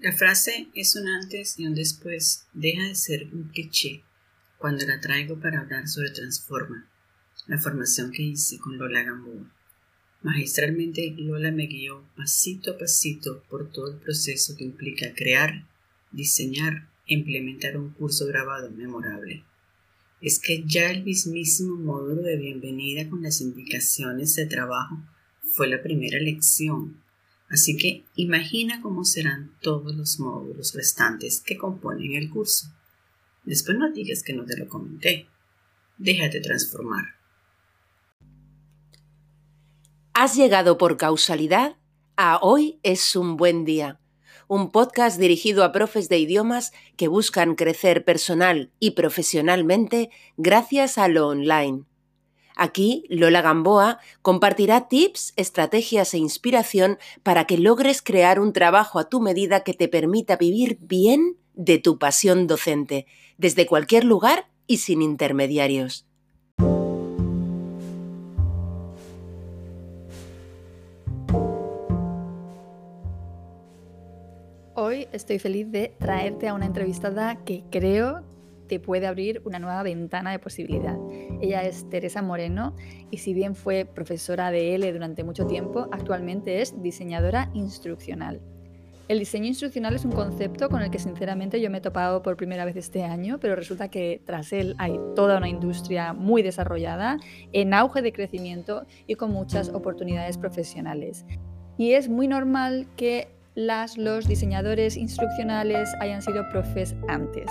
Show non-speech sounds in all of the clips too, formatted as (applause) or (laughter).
La frase es un antes y un después deja de ser un cliché cuando la traigo para hablar sobre Transforma, la formación que hice con Lola Gamboa. Magistralmente Lola me guió pasito a pasito por todo el proceso que implica crear, diseñar implementar un curso grabado memorable. Es que ya el mismísimo módulo de bienvenida con las indicaciones de trabajo fue la primera lección Así que imagina cómo serán todos los módulos restantes que componen el curso. Después no digas que no te lo comenté. Déjate transformar. Has llegado por causalidad a Hoy es un buen día, un podcast dirigido a profes de idiomas que buscan crecer personal y profesionalmente gracias a lo online. Aquí, Lola Gamboa compartirá tips, estrategias e inspiración para que logres crear un trabajo a tu medida que te permita vivir bien de tu pasión docente, desde cualquier lugar y sin intermediarios. Hoy estoy feliz de traerte a una entrevistada que creo te puede abrir una nueva ventana de posibilidad. Ella es Teresa Moreno y si bien fue profesora de L durante mucho tiempo, actualmente es diseñadora instruccional. El diseño instruccional es un concepto con el que sinceramente yo me he topado por primera vez este año, pero resulta que tras él hay toda una industria muy desarrollada, en auge de crecimiento y con muchas oportunidades profesionales. Y es muy normal que los diseñadores instruccionales hayan sido profes antes.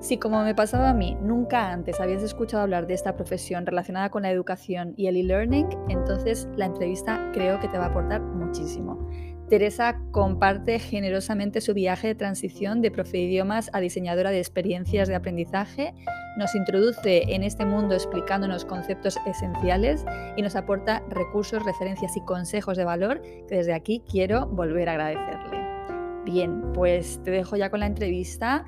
Si como me pasaba a mí, nunca antes habías escuchado hablar de esta profesión relacionada con la educación y el e-learning, entonces la entrevista creo que te va a aportar muchísimo. Teresa comparte generosamente su viaje de transición de profe de idiomas a diseñadora de experiencias de aprendizaje, nos introduce en este mundo explicándonos conceptos esenciales y nos aporta recursos, referencias y consejos de valor que desde aquí quiero volver a agradecerle. Bien, pues te dejo ya con la entrevista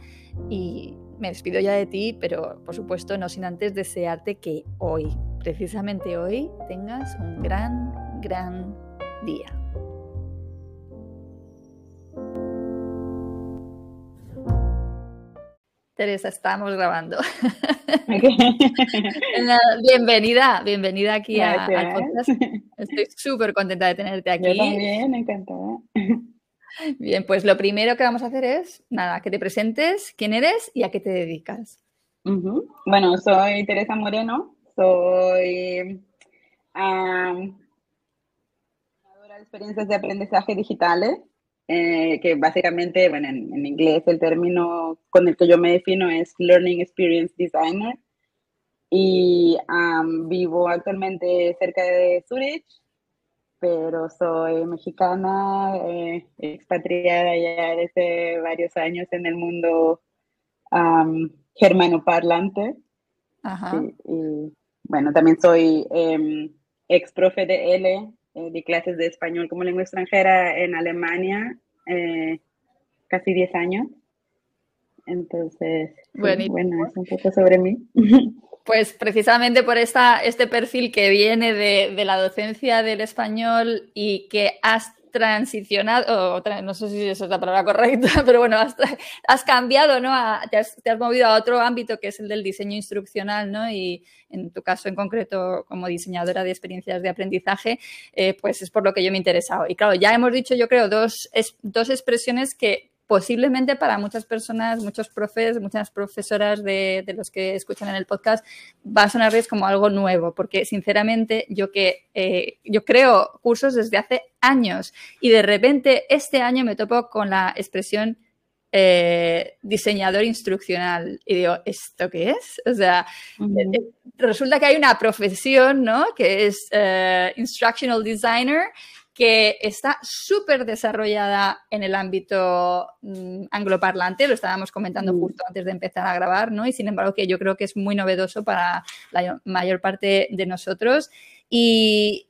y me despido ya de ti, pero por supuesto no sin antes desearte que hoy, precisamente hoy, tengas un gran, gran día. Teresa, estamos grabando. (laughs) bienvenida, bienvenida aquí a, al podcast. Estoy súper contenta de tenerte aquí. Yo también, encantada. Bien, pues lo primero que vamos a hacer es, nada, que te presentes, quién eres y a qué te dedicas. Bueno, soy Teresa Moreno, soy um, de experiencias de aprendizaje digitales, eh, que básicamente, bueno, en, inglés el término con el que yo me defino es Learning Experience Designer. Y vivo actualmente cerca de Zurich, pero soy mexicana, eh, expatriada ya desde varios años en el mundo germano parlante. Y, bueno, también soy em, ex profe de L, eh, de clases de español como lengua extranjera en Alemania, eh, casi 10 años. Entonces, bueno, es un poco sobre mí. (laughs) Pues precisamente por esta, este perfil que viene de, la docencia del español y que has transicionado, o no sé si esa es la palabra correcta, (laughs) pero bueno, has, cambiado, ¿no? te, has, movido a otro ámbito que es el del diseño instruccional, ¿no? Y en tu caso en concreto como diseñadora de experiencias de aprendizaje, eh, pues es por lo que yo me he interesado. Y claro, ya hemos dicho, yo creo, dos, dos expresiones que posiblemente para muchas personas, muchos profes, muchas profesoras de, los que escuchan en el podcast, va a sonarles como algo nuevo, porque sinceramente yo que eh, yo creo cursos desde hace años y de repente este año me topo con la expresión eh, diseñador instruccional. Y digo, ¿esto qué es? O sea, eh, resulta que hay una profesión, ¿no? Que es Instructional Designer que está súper desarrollada en el ámbito mm, angloparlante, lo estábamos comentando mm. justo antes de empezar a grabar, ¿no? Y sin embargo que yo creo que es muy novedoso para la mayor parte de nosotros. Y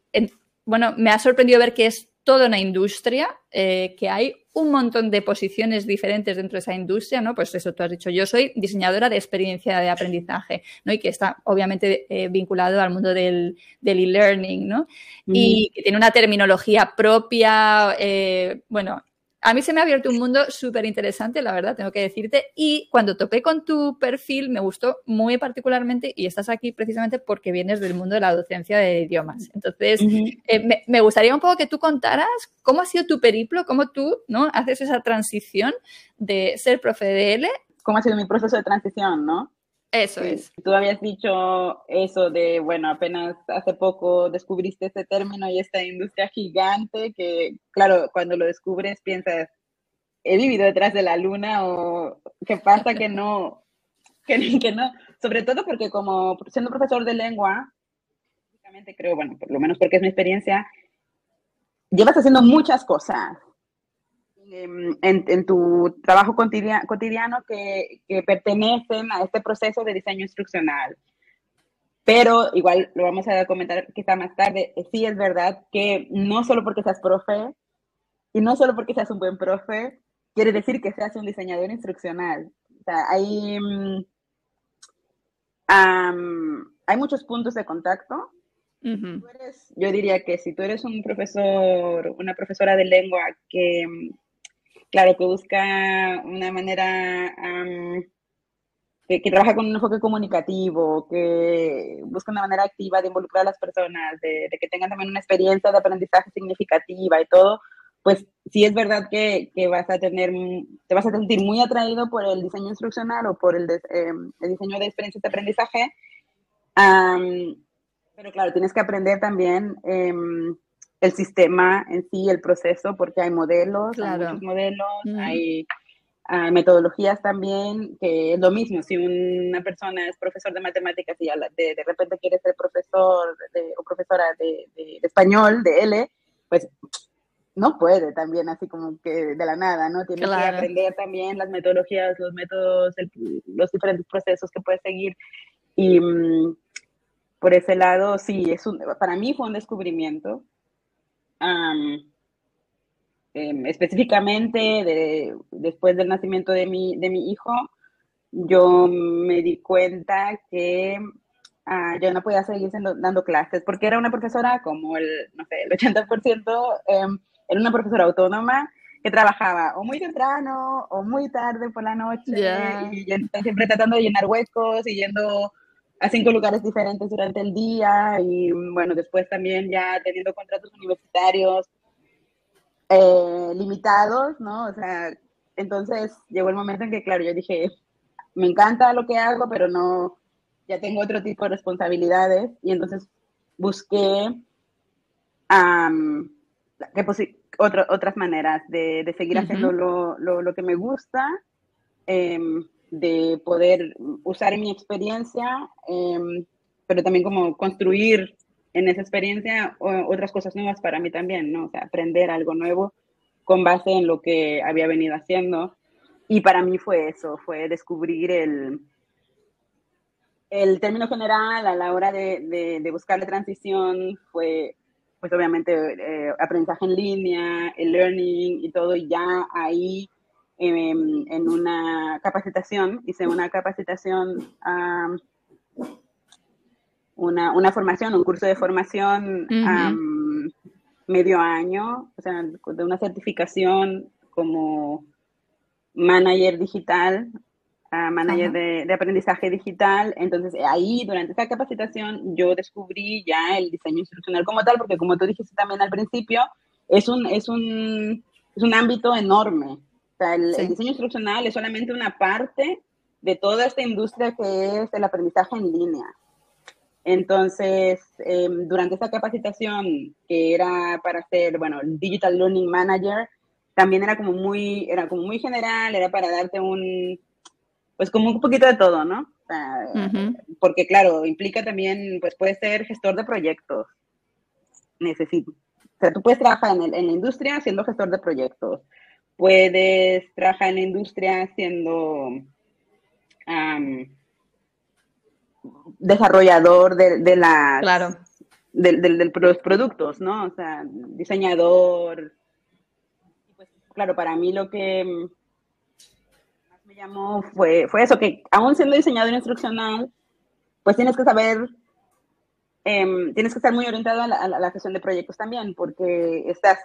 bueno, me ha sorprendido ver que es toda una industria, eh, que hay un montón de posiciones diferentes dentro de esa industria, ¿no? Pues eso tú has dicho, yo soy diseñadora de experiencia de aprendizaje, ¿no? Y que está obviamente eh, vinculado al mundo del e-learning, ¿no? Y que tiene una terminología propia, eh, bueno, a mí se me ha abierto un mundo súper interesante, la verdad, tengo que decirte. Y cuando topé con tu perfil, me gustó muy particularmente, y estás aquí precisamente porque vienes del mundo de la docencia de idiomas. Entonces, eh, me, gustaría un poco que tú contaras cómo ha sido tu periplo, cómo tú ¿no? haces esa transición de ser profe de L. ¿Cómo ha sido mi proceso de transición, no? Eso es. Tú habías dicho eso de, bueno, apenas hace poco descubriste este término y esta industria gigante que, claro, cuando lo descubres piensas, he vivido detrás de la luna o qué pasa que no, (laughs) que, que no, sobre todo porque como siendo profesor de lengua, básicamente creo, bueno, por lo menos porque es mi experiencia, llevas haciendo muchas cosas Em, en, tu trabajo cotidiano, que, pertenecen a este proceso de diseño instruccional. Pero igual lo vamos a comentar quizá más tarde, sí es verdad que no solo porque seas profe y no solo porque seas un buen profe, quiere decir que seas un diseñador instruccional. O sea, hay, mm, hay muchos puntos de contacto. yo diría que si tú eres un profesor, una profesora de lengua que claro, que busca una manera, que, trabaja con un enfoque comunicativo, que busca una manera activa de involucrar a las personas, de, que tengan también una experiencia de aprendizaje significativa y todo, pues sí es verdad que, vas a tener, te vas a sentir muy atraído por el diseño instruccional o por el, em, diseño de experiencias de aprendizaje. pero claro, tienes que aprender también em, el sistema en sí, el proceso, porque hay modelos, hay muchos modelos, hay ah, metodologías también, que es lo mismo, si una persona es profesor de matemáticas y de, de repente quiere ser profesor o profesora de, español, de L, pues no puede también así como que de la nada, ¿no? Tiene que aprender también las metodologías, los métodos, los diferentes procesos que puede seguir. Y mm, por ese lado, sí, es un, para mí fue un descubrimiento Em, específicamente de, después del nacimiento de mi, de mi hijo, yo me di cuenta que uh, yo no podía seguir dando clases porque era una profesora como el, no sé, el 80% em, era una profesora autónoma que trabajaba o muy temprano o muy tarde por la noche y, siempre tratando de llenar huecos y yendo a cinco lugares diferentes durante el día y bueno, después también ya teniendo contratos universitarios eh, limitados, ¿no? O sea, entonces llegó el momento en que, claro, yo dije, me encanta lo que hago, pero no, ya tengo otro tipo de responsabilidades y entonces busqué um, otras maneras de, seguir haciendo lo, lo, que me gusta. Em, de poder usar mi experiencia, em, pero también como construir en esa experiencia otras cosas nuevas para mí también, ¿no? O sea, aprender algo nuevo con base en lo que había venido haciendo. Y para mí fue eso, fue descubrir el, el término general a la hora de, de, buscar la transición, fue pues obviamente eh, aprendizaje en línea, el learning y todo, ya ahí en, una capacitación, hice una capacitación, una, una, formación, un curso de formación medio año, o sea, de una certificación como manager digital, manager de, de, aprendizaje digital. Entonces, ahí, durante esa capacitación, yo descubrí ya el diseño instruccional como tal, porque como tú dijiste también al principio, es un, es un, es un ámbito enorme el, diseño instruccional es solamente una parte de toda esta industria que es el aprendizaje en línea. Entonces, em, durante esta capacitación que era para ser, bueno, Digital Learning Manager, también era como muy, era como muy general, era para darte un, pues como un poquito de todo, ¿no? Porque claro, implica también, pues puedes ser gestor de proyectos. Necesito. O sea, tú puedes trabajar en, en la industria siendo gestor de proyectos puedes trabajar en la industria siendo desarrollador de, de las claro. de, los productos, ¿no? O sea, diseñador. Pues, claro, para mí lo que más me llamó fue, fue eso, que aún siendo diseñador instruccional, pues tienes que saber, em, tienes que estar muy orientado a la, a la, gestión de proyectos también, porque estás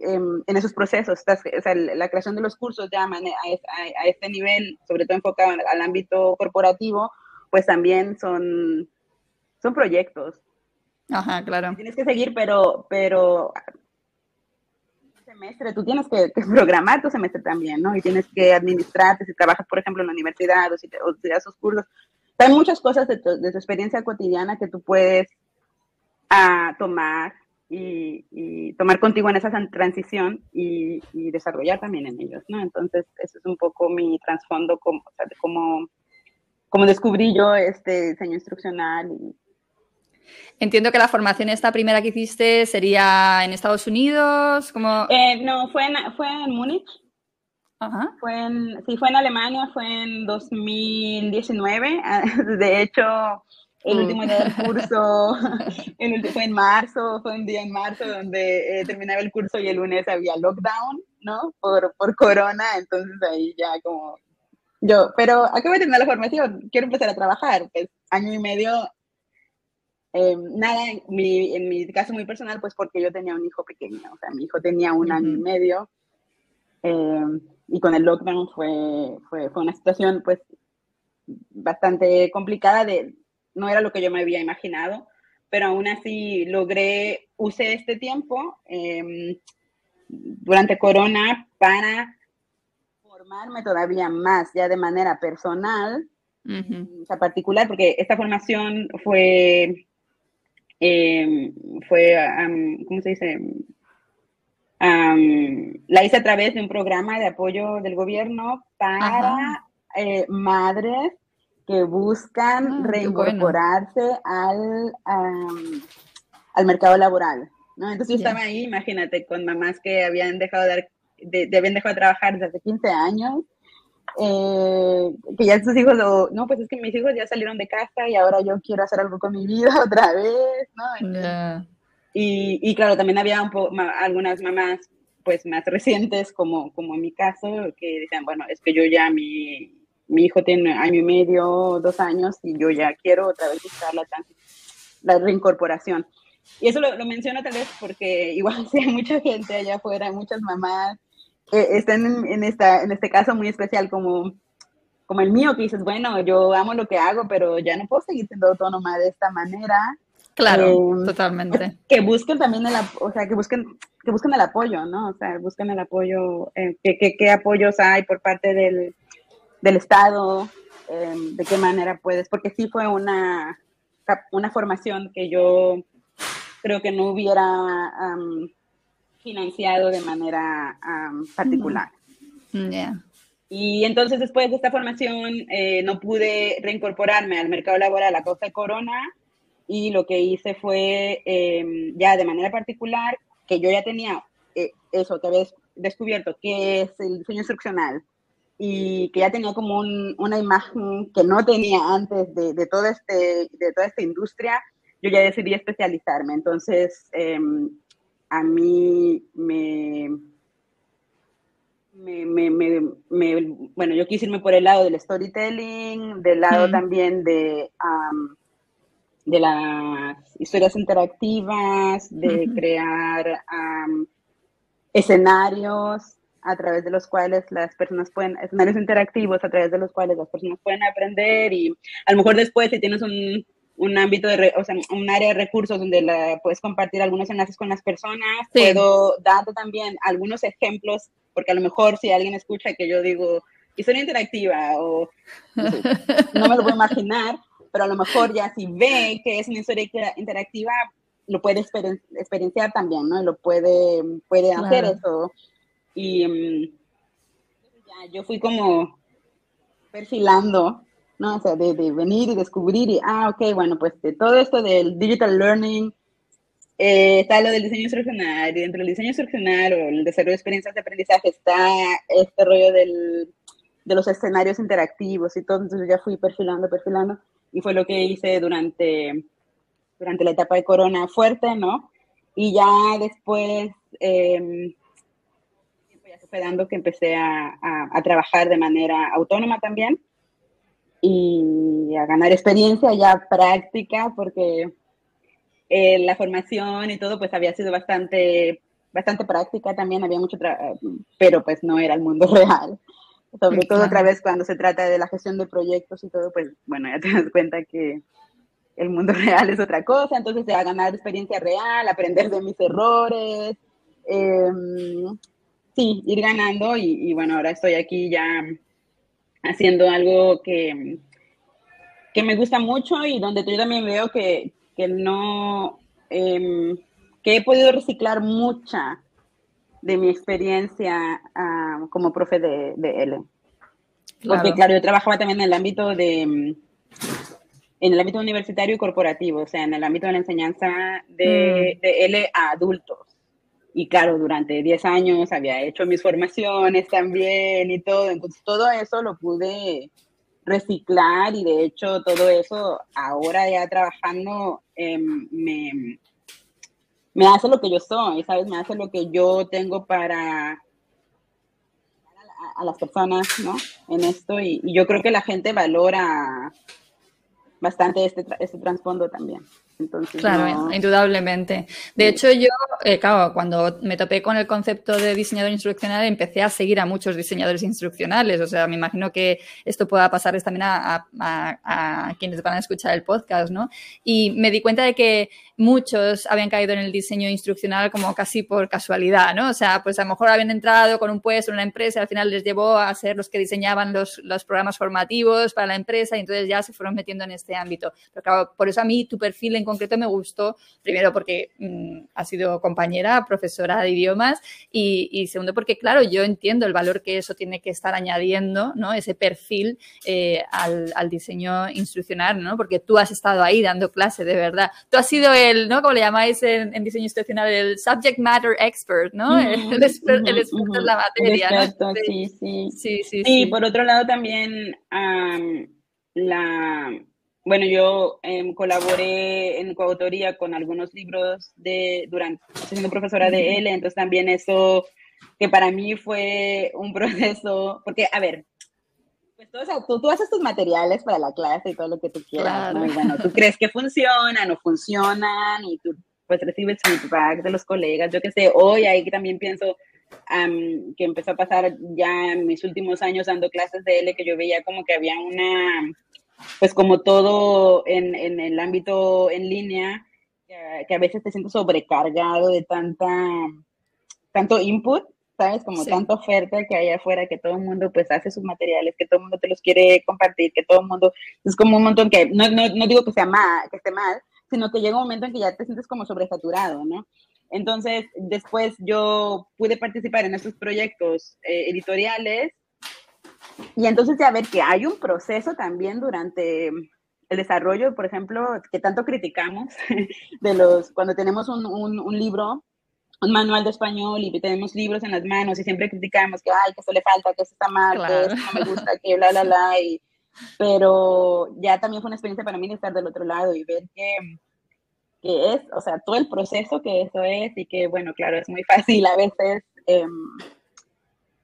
en esos procesos, estás, o sea, la creación de los cursos ya a, este nivel, sobre todo enfocado al ámbito corporativo, pues también son, son proyectos. Ajá, claro. Tienes que seguir, pero, pero semestre, tú tienes que, programar tu semestre también, ¿no? Y tienes que administrarte, si trabajas, por ejemplo, en la universidad o si te, das sus cursos. Hay muchas cosas de tu, experiencia cotidiana que tú puedes ah, tomar y, tomar contigo en esa transición y, desarrollar también en ellos, ¿no? Entonces, eso es un poco mi trasfondo, como, o sea, de cómo, cómo descubrí yo este diseño instruccional y, Entiendo que la formación esta primera que hiciste sería en Estados Unidos, como... Eh, no, fue en, fue en Múnich. Ajá. Fue en, sí, fue en Alemania, fue en 2019. (laughs) De hecho, el mm. último día del curso (laughs) fue en marzo, fue un día en marzo donde eh, terminaba el curso y el lunes había lockdown, ¿no? Por, por corona, entonces ahí ya como yo, pero acabo de terminar la formación, quiero empezar a trabajar, pues año y medio eh, nada, en mi, en mi, caso muy personal, pues porque yo tenía un hijo pequeño, o sea, mi hijo tenía un año y medio eh, y con el lockdown fue, fue, fue, una situación pues bastante complicada, de, no era lo que yo me había imaginado, pero aún así logré, usé este tiempo eh, durante Corona para formarme todavía más, ya de manera personal, o sea, particular, porque esta formación fue eh, fue, ¿cómo se dice? la hice a través de un programa de apoyo del gobierno para eh, madres que buscan ah, reincorporarse al, al mercado laboral. ¿no? Entonces yo estaba ahí, imagínate, con mamás que habían dejado de, de, habían dejado de trabajar desde hace 15 años eh, que ya sus hijos lo, no, pues es que mis hijos ya salieron de casa y ahora yo quiero hacer algo con mi vida (laughs) otra vez, ¿no? Y, y, claro, también había un algunas mamás pues más recientes, como, como en mi caso, que decían, bueno, es que yo ya, mi, mi hijo tiene año y medio, dos años, y yo ya quiero otra vez buscar la, la reincorporación. Y eso lo, lo menciono tal vez porque (laughs) igual si hay mucha gente allá afuera, muchas mamás eh, estén en, esta, en este caso muy especial como, como el mío, que dices, bueno, yo amo lo que hago, pero ya no puedo seguir siendo autónoma de esta manera. Claro, eh, totalmente. Que busquen también el, o sea, que busquen, que busquen el apoyo, ¿no? O sea, busquen el apoyo, eh, qué, apoyos hay por parte del, del Estado, de qué manera puedes, porque sí fue una, una formación que yo creo que no hubiera financiado de manera particular. Y entonces después de esta formación eh, no pude reincorporarme al mercado laboral a causa de corona y lo que hice fue em, ya de manera particular que yo ya tenía eh, eso, que había descubierto que es el diseño instruccional y que ya tenía como una imagen que no tenía antes de, de, todo este, de toda esta industria, yo ya decidí especializarme. Entonces, em, a mí me, bueno, yo quise irme por el lado del storytelling, del lado también de, de las historias interactivas, de crear escenarios a través de los cuales las personas pueden, escenarios interactivos a través de los cuales las personas pueden aprender y a lo mejor después si tienes un un ámbito de, o sea, un área de recursos donde la, puedes compartir algunos enlaces con las personas. Puedo darte también algunos ejemplos, porque a lo mejor si alguien escucha que yo digo historia interactiva o no, me lo puedo imaginar, pero a lo mejor ya si ve que es una historia interactiva, lo puede experienciar también, ¿no? Y lo puede, puede hacer eso. Y mm, ya, yo fui como perfilando ¿no? O sea, de, venir y descubrir y, ah, ok, bueno, pues de todo esto del digital learning, eh, está lo del diseño instruccional, y dentro del diseño instruccional o el desarrollo de experiencias de aprendizaje está este rollo del, de los escenarios interactivos y todo, entonces ya fui perfilando, perfilando, y fue lo que hice durante, durante la etapa de corona fuerte, ¿no? Y ya después, eh, dando que empecé a, a trabajar de manera autónoma también, y a ganar experiencia ya práctica, porque eh, la formación y todo pues había sido bastante, bastante práctica también, había mucho, pero pues no era el mundo (laughs) real. Sobre todo otra vez cuando se trata de la gestión de proyectos y todo, pues bueno, ya te (laughs) das cuenta que el mundo (laughs) real es otra cosa, entonces se va a ganar experiencia real, aprender de mis errores, em, sí, ir ganando y, bueno, ahora estoy aquí ya haciendo algo que, que me gusta mucho y donde yo también veo que, que no, em, que he podido reciclar mucha de mi experiencia ah, como profe de, de L. Porque claro, yo trabajaba también en el ámbito de, en el ámbito universitario y corporativo, o sea, en el ámbito de la enseñanza de, mm. de L a adultos. Y claro, durante 10 años había hecho mis formaciones también y todo, entonces todo eso lo pude reciclar y de hecho todo eso ahora ya trabajando em, me, me hace lo que yo soy, ¿sabes? Me hace lo que yo tengo para a, las personas, ¿no? En esto y, yo creo que la gente valora bastante este, este trasfondo también claro, indudablemente. De hecho, yo, eh, claro, cuando me topé con el concepto de diseñador instruccional, empecé a seguir a muchos diseñadores instruccionales. O sea, me imagino que esto pueda pasarles también a, a, quienes van a escuchar el podcast, ¿no? Y me di cuenta de que muchos habían caído en el diseño instruccional como casi por casualidad, ¿no? O sea, pues a lo mejor habían entrado con un puesto en una empresa y al final les llevó a ser los que diseñaban los, los programas formativos para la empresa y entonces ya se fueron metiendo en este ámbito. Pero claro, por eso a mí tu perfil en concreto me gustó, primero porque mm, ha sido compañera, profesora de idiomas y, segundo porque, claro, yo entiendo el valor que eso tiene que estar añadiendo, ¿no? Ese perfil eh, al, diseño instruccional, ¿no? Porque tú has estado ahí dando clase, de verdad. Tú has sido el, ¿no? Como le llamáis en, diseño instruccional, el subject matter expert, ¿no? el, experto en la materia, ¿no? sí, sí. Sí, sí, por otro lado también la bueno, yo em, colaboré en coautoría con algunos libros de, durante, siendo profesora de L, entonces también eso que para mí fue un (laughs) proceso, porque, a ver, pues tú, tú, haces tus materiales para la clase y todo lo que tú quieras, ¿no? Y bueno, tú crees que funcionan o funcionan y tú pues recibes feedback de los colegas, yo qué sé, hoy ahí también pienso que empezó a pasar ya en mis últimos años dando clases de L, que yo veía como que había una pues como todo en, en el ámbito en línea, que, a veces te sientes sobrecargado de tanta, tanto input, ¿sabes? Como tanta oferta que hay afuera, que todo el mundo pues hace sus materiales, que todo el mundo te los quiere compartir, que todo el mundo, es como un montón que, no, no, no digo que sea mal, que esté mal, sino que llega un momento en que ya te sientes como sobresaturado, ¿no? Entonces, después yo pude participar en estos proyectos eh, editoriales y entonces ya ver que hay un proceso también durante el desarrollo, por ejemplo, que tanto criticamos (laughs) de los cuando tenemos un, un, libro, un manual de español y tenemos libros en las manos y siempre criticamos que, ay, que eso le falta, que eso está mal, que eso no me gusta, que bla, bla, bla. pero ya también fue una experiencia para mí de estar del otro lado y ver que, que es, o sea, todo el proceso que eso es y que, bueno, claro, es muy fácil a veces. Eh,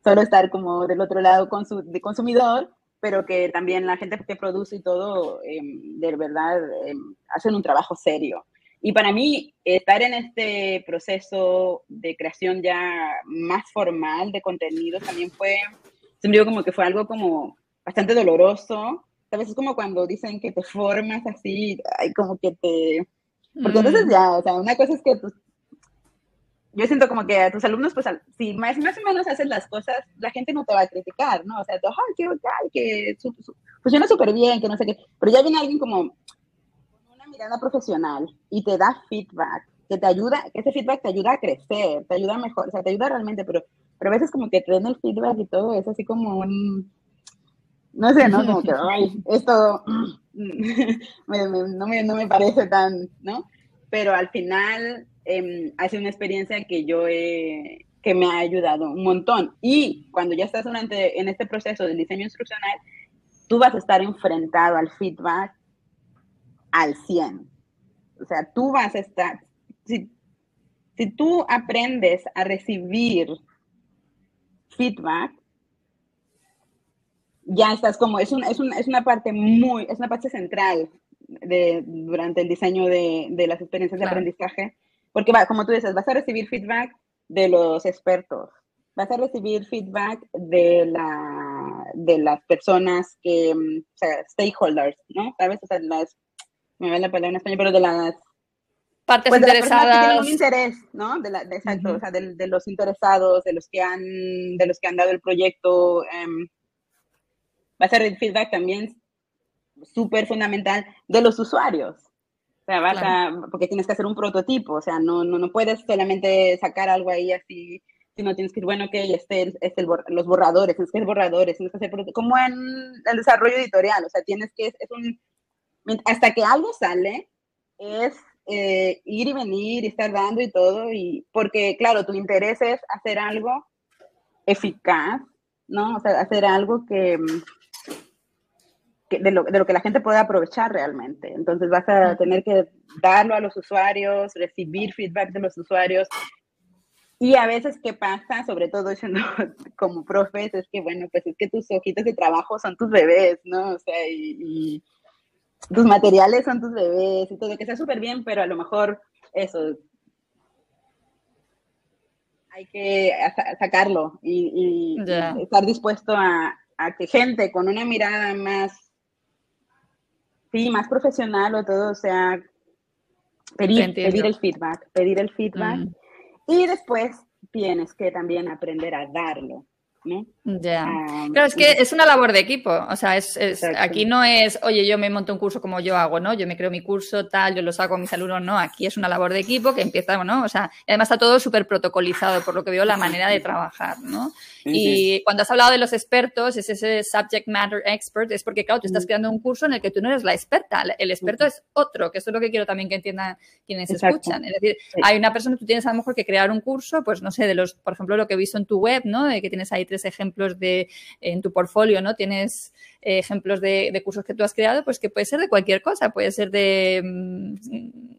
solo estar como del otro lado con su, de consumidor, pero que también la gente que produce y todo, em, de verdad, em, hacen un trabajo serio. Y para mí, estar en este proceso de creación ya más formal de contenido también fue, siempre digo como que fue algo como bastante doloroso. A veces es como cuando dicen que te formas así, hay como que te... Porque entonces mm. ya, o sea, una cosa es que tú yo siento como que a tus alumnos, pues, si más, más o menos haces las cosas, la gente no te va a criticar, ¿no? O sea, tú, ay, que, ay, que funciona súper bien, que no sé qué. Pero ya viene alguien como con una mirada profesional y te da feedback, que te ayuda, que ese feedback te ayuda a crecer, te ayuda a mejor, o sea, te ayuda realmente, pero, pero a veces como que te den el feedback y todo, es así como un, no sé, ¿no? Como que, (laughs) ay, esto (laughs) no, me, no me parece tan, ¿no? Pero al final eh, ha sido una experiencia que yo he, que me ha ayudado un montón. Y cuando ya estás durante, en este proceso del diseño instruccional, tú vas a estar enfrentado al feedback al 100. O sea, tú vas a estar, si, si tú aprendes a recibir feedback, ya estás como, es, es, es una parte muy, es una parte central de, durante el diseño de, de las experiencias de aprendizaje porque, va, como tú dices, vas a recibir feedback de los expertos, vas a recibir feedback de, la, de las personas que, mm, o sea, stakeholders, ¿no? ¿Sabes? O sea, las, me va la palabra en español, pero de las partes pues interesadas. De un interés, ¿no? De, la, exacto, o sea, de, de, los interesados, de los que han, de los que han dado el proyecto. Um, va a ser el feedback también súper fundamental de los usuarios. O sea, vas a, porque tienes que hacer un prototipo, o sea, no, no, no puedes solamente sacar algo ahí así, sino tienes que ir, bueno, que este, este el, los borradores, tienes que hacer borradores, tienes que hacer, como en el desarrollo editorial, o sea, tienes que, es un, hasta que algo sale, es eh, ir y venir y estar dando y todo, y porque, claro, tu interés es hacer algo eficaz, ¿no? O sea, hacer algo que, de, lo, de, lo, que la gente pueda aprovechar realmente. Entonces vas a tener que darlo a los usuarios, recibir feedback de los usuarios. Y a veces, ¿qué pasa? Sobre todo siendo (laughs) como profes, es que, bueno, pues es que tus hojitas de trabajo son tus bebés, ¿no? O sea, y tus materiales son tus bebés y todo, que sea súper bien, pero a lo mejor eso, hay que sacarlo y, estar dispuesto a, que gente con una mirada más, sí, más profesional o todo, o sea, pedir, pedir el feedback, pedir el feedback mm. y después tienes que también aprender a darlo. Ya. Ah, claro, es que es una labor de equipo. O sea, es, aquí no es, oye, yo me monto un curso como yo hago, ¿no? Yo me creo mi curso, tal, yo lo saco a mis alumnos, no. Aquí es una labor de equipo que empieza, ¿no? O sea, además está todo súper protocolizado, por lo que veo, la manera de trabajar, ¿no? y cuando has hablado de los expertos, es ese subject matter expert, es porque, claro, tú estás creando un curso en el que tú no eres la experta, el experto es otro, que eso es lo que quiero también que entiendan quienes escuchan. Es decir, hay una persona, tú tienes a lo mejor que crear un curso, pues no sé, de los, por ejemplo, lo que he visto en tu web, ¿no? De que tienes ahí tres ejemplos de, en tu portfolio, ¿no? Tienes eh, ejemplos de, de, cursos que tú has creado, pues que puede ser de cualquier cosa, puede ser de, mm,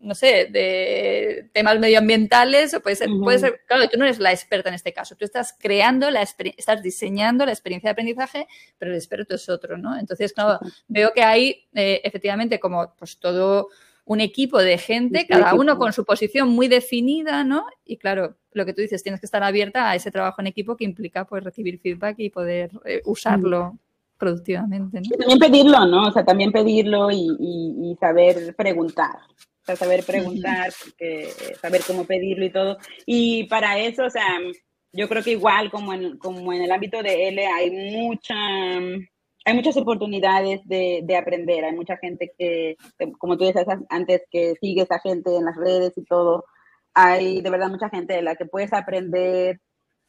no sé, de temas medioambientales o puede ser, puede ser, claro, tú no eres la experta en este caso, tú estás creando la estás diseñando la experiencia de aprendizaje, pero el experto es otro, ¿no? Entonces, claro, veo que hay eh, efectivamente como pues todo un equipo de gente, cada uno con su posición muy definida, ¿no? Y claro, lo que tú dices, tienes que estar abierta a ese trabajo en equipo que implica pues recibir feedback y poder eh, usarlo productivamente. ¿no? también pedirlo, ¿no? O sea, también pedirlo y, saber preguntar. O sea, saber preguntar, porque, saber cómo pedirlo y todo. Y para eso, o sea, yo creo que igual como en, como en el ámbito de L hay mucha hay muchas oportunidades de, de, aprender. Hay mucha gente que, como tú decías antes, que sigue esa gente en las redes y todo. Hay de verdad mucha gente de la que puedes aprender.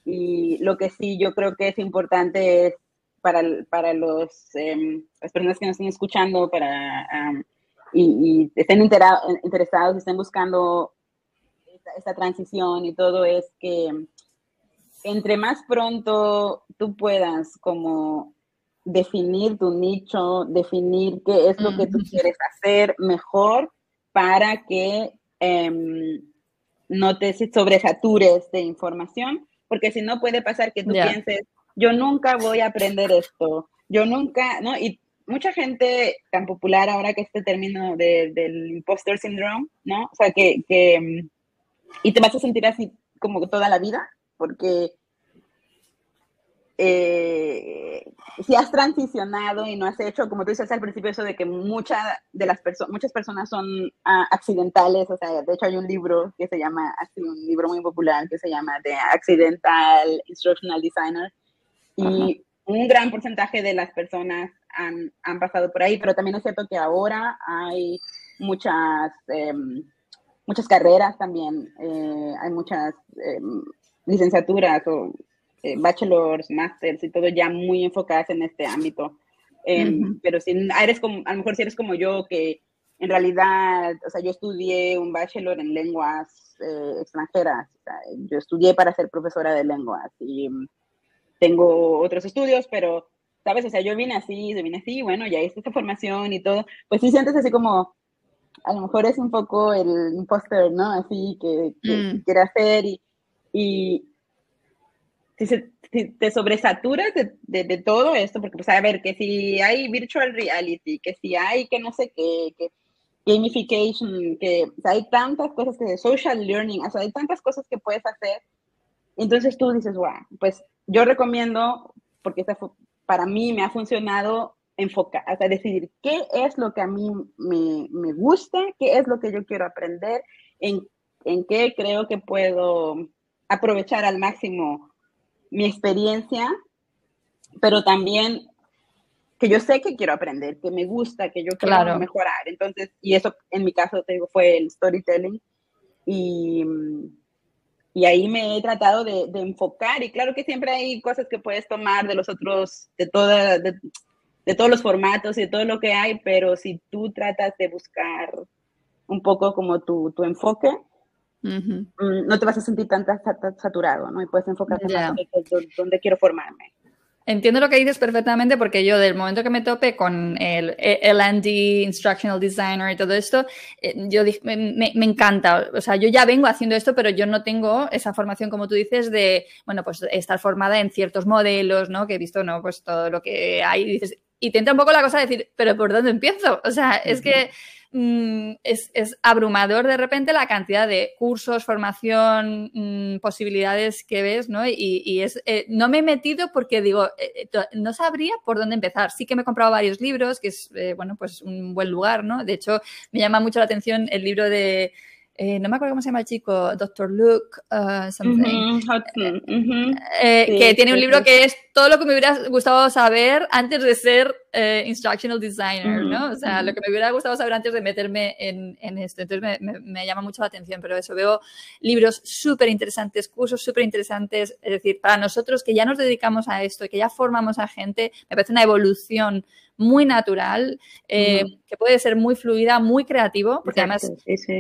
Y lo que sí yo creo que es importante es para, para los, em, las personas que nos estén escuchando para, y, estén interesados, estén buscando esta, transición y todo, es que entre más pronto tú puedas como definir tu nicho, definir qué es lo que tú quieres hacer mejor para que em, no te sobresatures de información, porque si no puede pasar que tú pienses, yo nunca voy a aprender esto, yo nunca, ¿no? Y mucha gente tan popular ahora que este término del imposter syndrome, ¿no? O sea, que, que, y te vas a sentir así como toda la vida, porque eh, si has transicionado y no has hecho, como tú dices al principio, eso de que muchas de las personas, muchas personas son ah, accidentales, o sea, de hecho hay un libro que se llama, así un libro muy popular que se llama The Accidental Instructional Designer, y un gran porcentaje de las personas han, han, pasado por ahí, pero también es cierto que ahora hay muchas, em, muchas carreras también, eh, hay muchas em, licenciaturas o eh, bachelors, masters y todo ya muy enfocadas en este ámbito. Em, pero si eres como, a lo mejor si eres como yo, que en realidad, o sea, yo estudié un bachelor en lenguas eh, extranjeras, yo estudié para ser profesora de lenguas y tengo otros estudios, pero, ¿sabes? O sea, yo vine así, yo vine así, bueno, ya hice esta formación y todo, pues sí sientes así como, a lo mejor es un poco el imposter, ¿no? Así que, mm. quiere hacer y, y si, se, te sobresaturas de, de, todo esto, porque pues a ver, que si hay virtual reality, que si hay que no sé qué, que gamification, que hay tantas cosas que social learning, o sea, hay tantas cosas que puedes hacer Entonces tú dices, wow, pues yo recomiendo, porque para mí me ha funcionado enfocar, o sea, decidir qué es lo que a mí me, me gusta, qué es lo que yo quiero aprender, en, en qué creo que puedo aprovechar al máximo mi experiencia, pero también que yo sé que quiero aprender, que me gusta, que yo quiero mejorar. Entonces, y eso en mi caso, te digo, fue el storytelling. Y, y ahí me he tratado de, de, enfocar. Y claro que siempre hay cosas que puedes tomar de los otros, de, toda, de, de, todos los formatos y de todo lo que hay, pero si tú tratas de buscar un poco como tu, tu enfoque, mm, no te vas a sentir tan, saturado, ¿no? Y puedes enfocarte en dónde quiero formarme. Entiendo lo que dices perfectamente porque yo del momento que me tope con el LD, Instructional Designer y todo esto, eh, yo me, me, encanta. O sea, yo ya vengo haciendo esto, pero yo no tengo esa formación, como tú dices, de, bueno, pues estar formada en ciertos modelos, ¿no? Que he visto, ¿no? Pues todo lo que hay. Y dices, y te entra un poco la cosa de decir, pero ¿por dónde empiezo? O sea, es que Mm, es, abrumador de repente la cantidad de cursos, formación, mm, posibilidades que ves, ¿no? Y, es, eh, no me he metido porque digo, eh, eh, no sabría por dónde empezar. Sí que me he comprado varios libros, que es, bueno, pues un buen lugar, ¿no? De hecho, me llama mucho la atención el libro de eh, no me acuerdo cómo se llama el chico, Dr. Luke, uh, something, eh, que tiene un libro que es todo lo que me hubiera gustado saber antes de ser instructional designer, ¿no? O sea, lo que me hubiera gustado saber antes de meterme en, en esto. Entonces me, me, llama mucho la atención, pero eso, veo libros súper interesantes, cursos súper interesantes, es decir, para nosotros que ya nos dedicamos a esto y que ya formamos a gente, me parece una evolución muy natural, eh, que puede ser muy fluida, muy creativo, porque además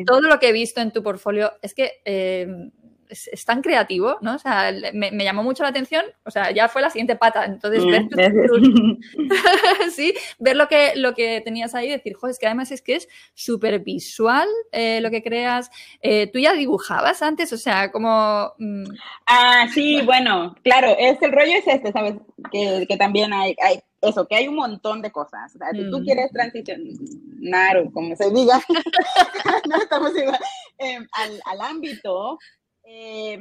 todo lo que he visto en tu portfolio es que eh, es, tan creativo, ¿no? O sea, me, llamó mucho la atención, o sea, ya fue la siguiente pata. Entonces, ver, (laughs) (laughs) sí, ver lo que, lo que tenías ahí y decir, joder, es que además es que es súper visual eh, lo que creas. Eh, ¿Tú ya dibujabas antes? O sea, como... Mm, ah, sí, bueno, claro, es, el rollo es este, ¿sabes? Que, que también hay, hay eso, que hay un montón de cosas. O sea, si tú mm. quieres transicionar o como se diga, (laughs) no estamos igual, em, al, al, ámbito eh,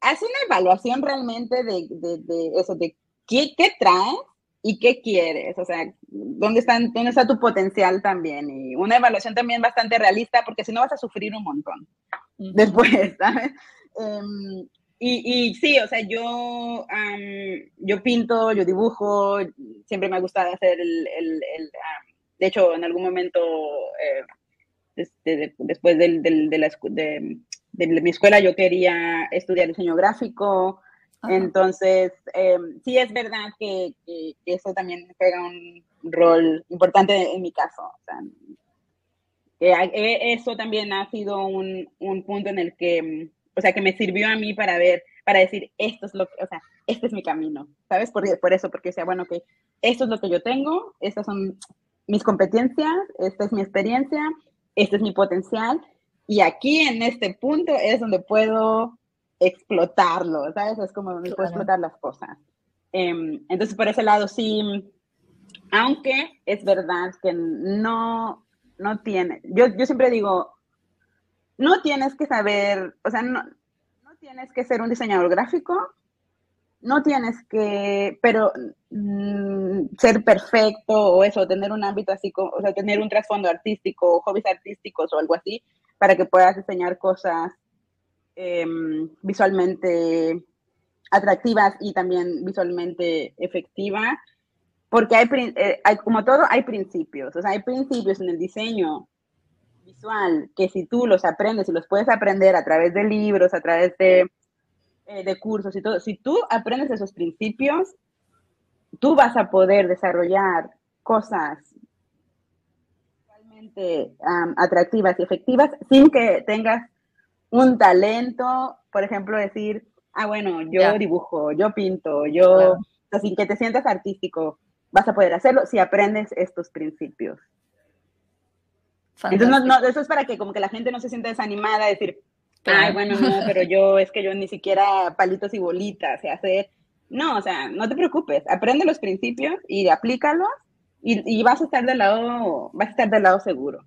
haz una evaluación realmente de, de, eso, de qué, qué traes y qué quieres, o sea, dónde, están, dónde está tu potencial también. Y una evaluación también bastante realista, porque si no vas a sufrir un montón después, (laughs) ¿sabes? Em, y, y, sí, o sea, yo, yo pinto, yo dibujo, siempre me ha gustado hacer el, el, de hecho, en algún momento, eh, este, después del, del, de la, de, de mi escuela yo quería estudiar diseño gráfico, entonces em, sí es verdad que, eso también juega un rol importante en mi caso. O sea, e, eso también ha sido un, un, punto en el que, o sea, que me sirvió a mí para ver, para decir, esto es lo que, o sea, este es mi camino, ¿sabes? Por, por eso, porque decía, bueno, que esto es lo que yo tengo, estas son mis competencias, esta es mi experiencia, este es mi potencial, y aquí en este punto es donde puedo explotarlo, ¿sabes? Es como donde puedo explotar las cosas. Em, entonces, por ese lado, sí, aunque es verdad que no, no tiene, yo, yo siempre digo, no tienes que saber, o sea, no, no tienes que ser un diseñador gráfico, no tienes que, pero mm, ser perfecto o eso, tener un ámbito así, o sea, tener un trasfondo artístico, hobbies artísticos o algo así, para que puedas diseñar cosas em, visualmente atractivas y también visualmente efectivas, porque hay, eh, hay, como todo, hay principios, o sea, hay principios en el diseño visual que si tú los aprendes y los puedes aprender a través de libros, a través de, eh, de cursos y todo, si tú aprendes esos principios, tú vas a poder desarrollar cosas atractivas y efectivas sin que tengas un talento, por ejemplo, decir, ah, bueno, yo dibujo, yo pinto, yo, sin que te sientas artístico, vas a poder hacerlo si aprendes estos principios. Entonces, no, eso es para que como que la gente no se sienta desanimada, decir, ay, bueno, no, pero yo es que yo ni siquiera palitos y bolitas sé hacer. No, o sea, no te preocupes, aprende los principios y aplícalos y, vas a estar del lado, vas a estar del lado seguro.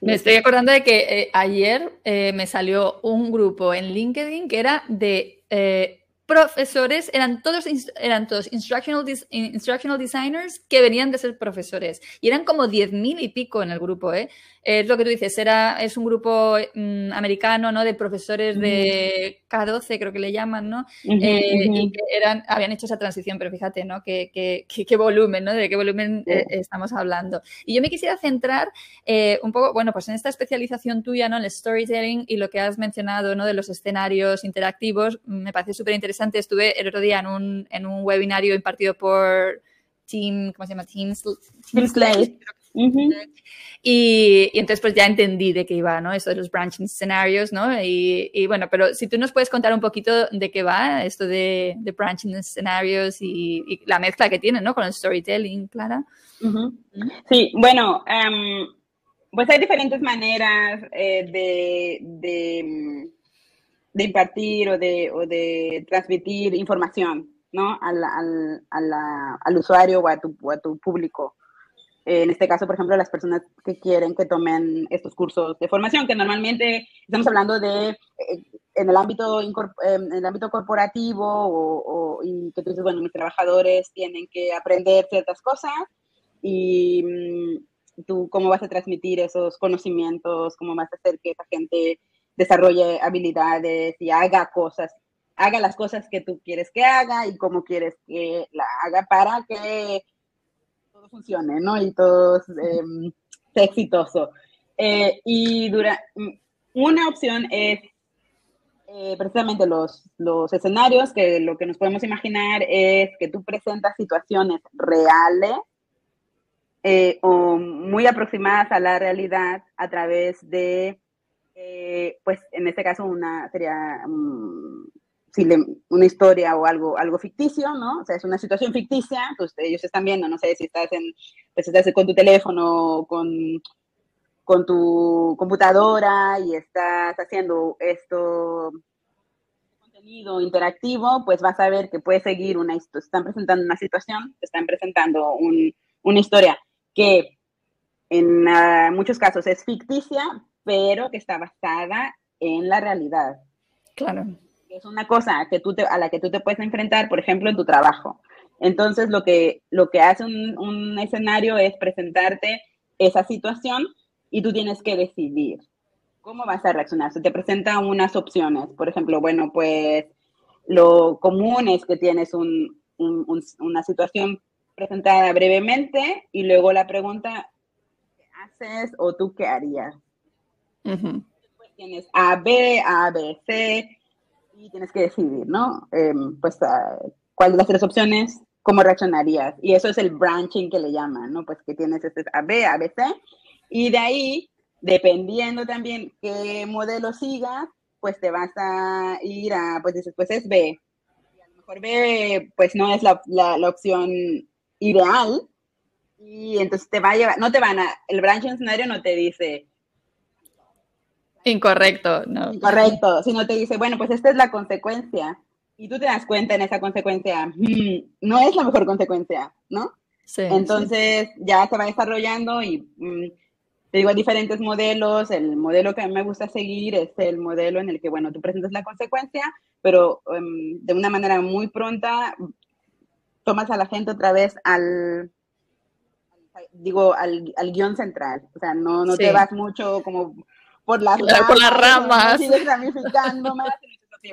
Me estoy acordando de que eh, ayer eh, me salió un grupo en LinkedIn que era de eh, profesores, eran todos, eran todos instructional, instructional designers que venían de ser profesores. Y eran como 10.000 y pico en el grupo, ¿eh? Es lo que tú dices, era, es un grupo mm, americano, ¿no? De profesores de K12, creo que le llaman, ¿no? Eh, y que eran, habían hecho esa transición, pero fíjate, ¿no? Qué, qué, volumen, ¿no? De qué volumen eh, estamos hablando. Y yo me quisiera centrar eh, un poco, bueno, pues en esta especialización tuya, ¿no? En el storytelling y lo que has mencionado, ¿no? De los escenarios interactivos, me parece súper interesante. Estuve el otro día en un, en un webinario impartido por Team, ¿cómo se llama? Team, Team Slate y, entonces pues ya entendí de qué iba, ¿no? Eso de los branching scenarios, ¿no? Y, bueno, pero si tú nos puedes contar un poquito de qué va esto de, de branching scenarios y, la mezcla que tiene, ¿no? Con el storytelling, Clara. Sí, bueno, em, pues hay diferentes maneras eh, de, de, de, impartir o de, o de transmitir información, ¿no? Al, al, al usuario o a tu, o a tu público en este caso, por ejemplo, las personas que quieren que tomen estos cursos de formación, que normalmente estamos hablando de eh, en el ámbito, en el ámbito corporativo o, y que tú dices, bueno, mis trabajadores tienen que aprender ciertas cosas y mm, tú cómo vas a transmitir esos conocimientos, cómo vas a hacer que esa gente desarrolle habilidades y haga cosas, haga las cosas que tú quieres que haga y cómo quieres que la haga para que funcione, ¿no? Y todo em, exitoso. Eh, y dura, mm, una opción es eh, precisamente los, los escenarios, que lo que nos podemos imaginar es que tú presentas situaciones reales eh, o muy aproximadas a la realidad a través de, pues en este caso, una sería mm, si le, una historia o algo, algo ficticio, ¿no? O sea, es una situación ficticia, pues ellos están viendo, no sé, si estás en, pues estás con tu teléfono, con, con tu computadora y estás haciendo esto contenido interactivo, pues vas a ver que puedes seguir una historia, están presentando una situación, están presentando un, una historia que en ah, muchos casos es ficticia, pero que está basada en la realidad. Claro es una cosa que tú a la que tú te puedes enfrentar, por ejemplo, en tu trabajo. Entonces, lo que, lo que hace un, un escenario es presentarte esa situación y tú tienes que decidir cómo vas a reaccionar. Se te presentan unas opciones. Por ejemplo, bueno, pues lo común es que tienes un, un, una situación presentada brevemente y luego la pregunta, ¿qué haces o tú qué harías? Después tienes A, B, A, B, C, y tienes que decidir, ¿no? Em, pues, ah, ¿cuál de las tres opciones? ¿Cómo reaccionarías? Y eso es el branching que le llaman, ¿no? Pues que tienes este A, B, A, B, C. Y de ahí, dependiendo también qué modelo sigas, pues te vas a ir a, pues dices, pues es B. Y a lo mejor B, pues no es la, la, la opción ideal. Y entonces te va a llevar, no te van a, el branching escenario no te dice, Incorrecto, no. Incorrecto, sino te dice, bueno, pues esta es la consecuencia. Y tú te das cuenta en esa consecuencia, mm, no es la mejor consecuencia, ¿no? Sí, Entonces ya se va desarrollando y mm, te digo, hay diferentes modelos. El modelo que a mí me gusta seguir es el modelo en el que, bueno, tú presentas la consecuencia, pero em, de una manera muy pronta tomas a la gente otra vez al, digo, al, al guion central. O sea, no, no te vas mucho como por las ramas. Por las ramas. ramificando más.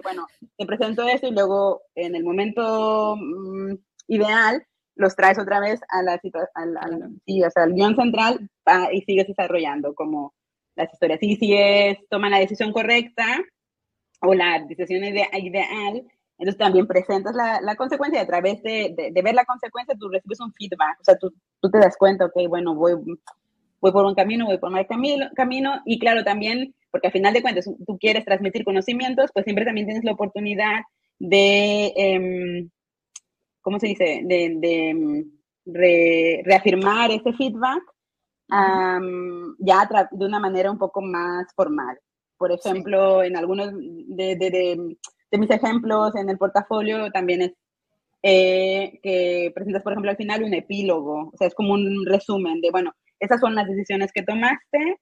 bueno, te presento esto y luego en el momento mm, ideal los traes otra vez a la situación, al, sí, o sea, al guion central y sigues desarrollando como las historias. Y si es, toman la decisión correcta o la decisión ideal, entonces también presentas la, la consecuencia y a través de, de, ver la consecuencia tú recibes un feedback, o sea, tú, tú te das cuenta, ok, bueno, voy, voy por un camino, voy por mal camino, camino, y claro, también, porque al final de cuentas tú quieres transmitir conocimientos, pues siempre también tienes la oportunidad de, em, ¿cómo se dice?, de, em, reafirmar ese feedback ya de una manera un poco más formal. Por ejemplo, en algunos de, de, mis ejemplos en el portafolio también es eh, que presentas, por ejemplo, al final un epílogo, o sea, es como un resumen de, bueno, esas son las decisiones que tomaste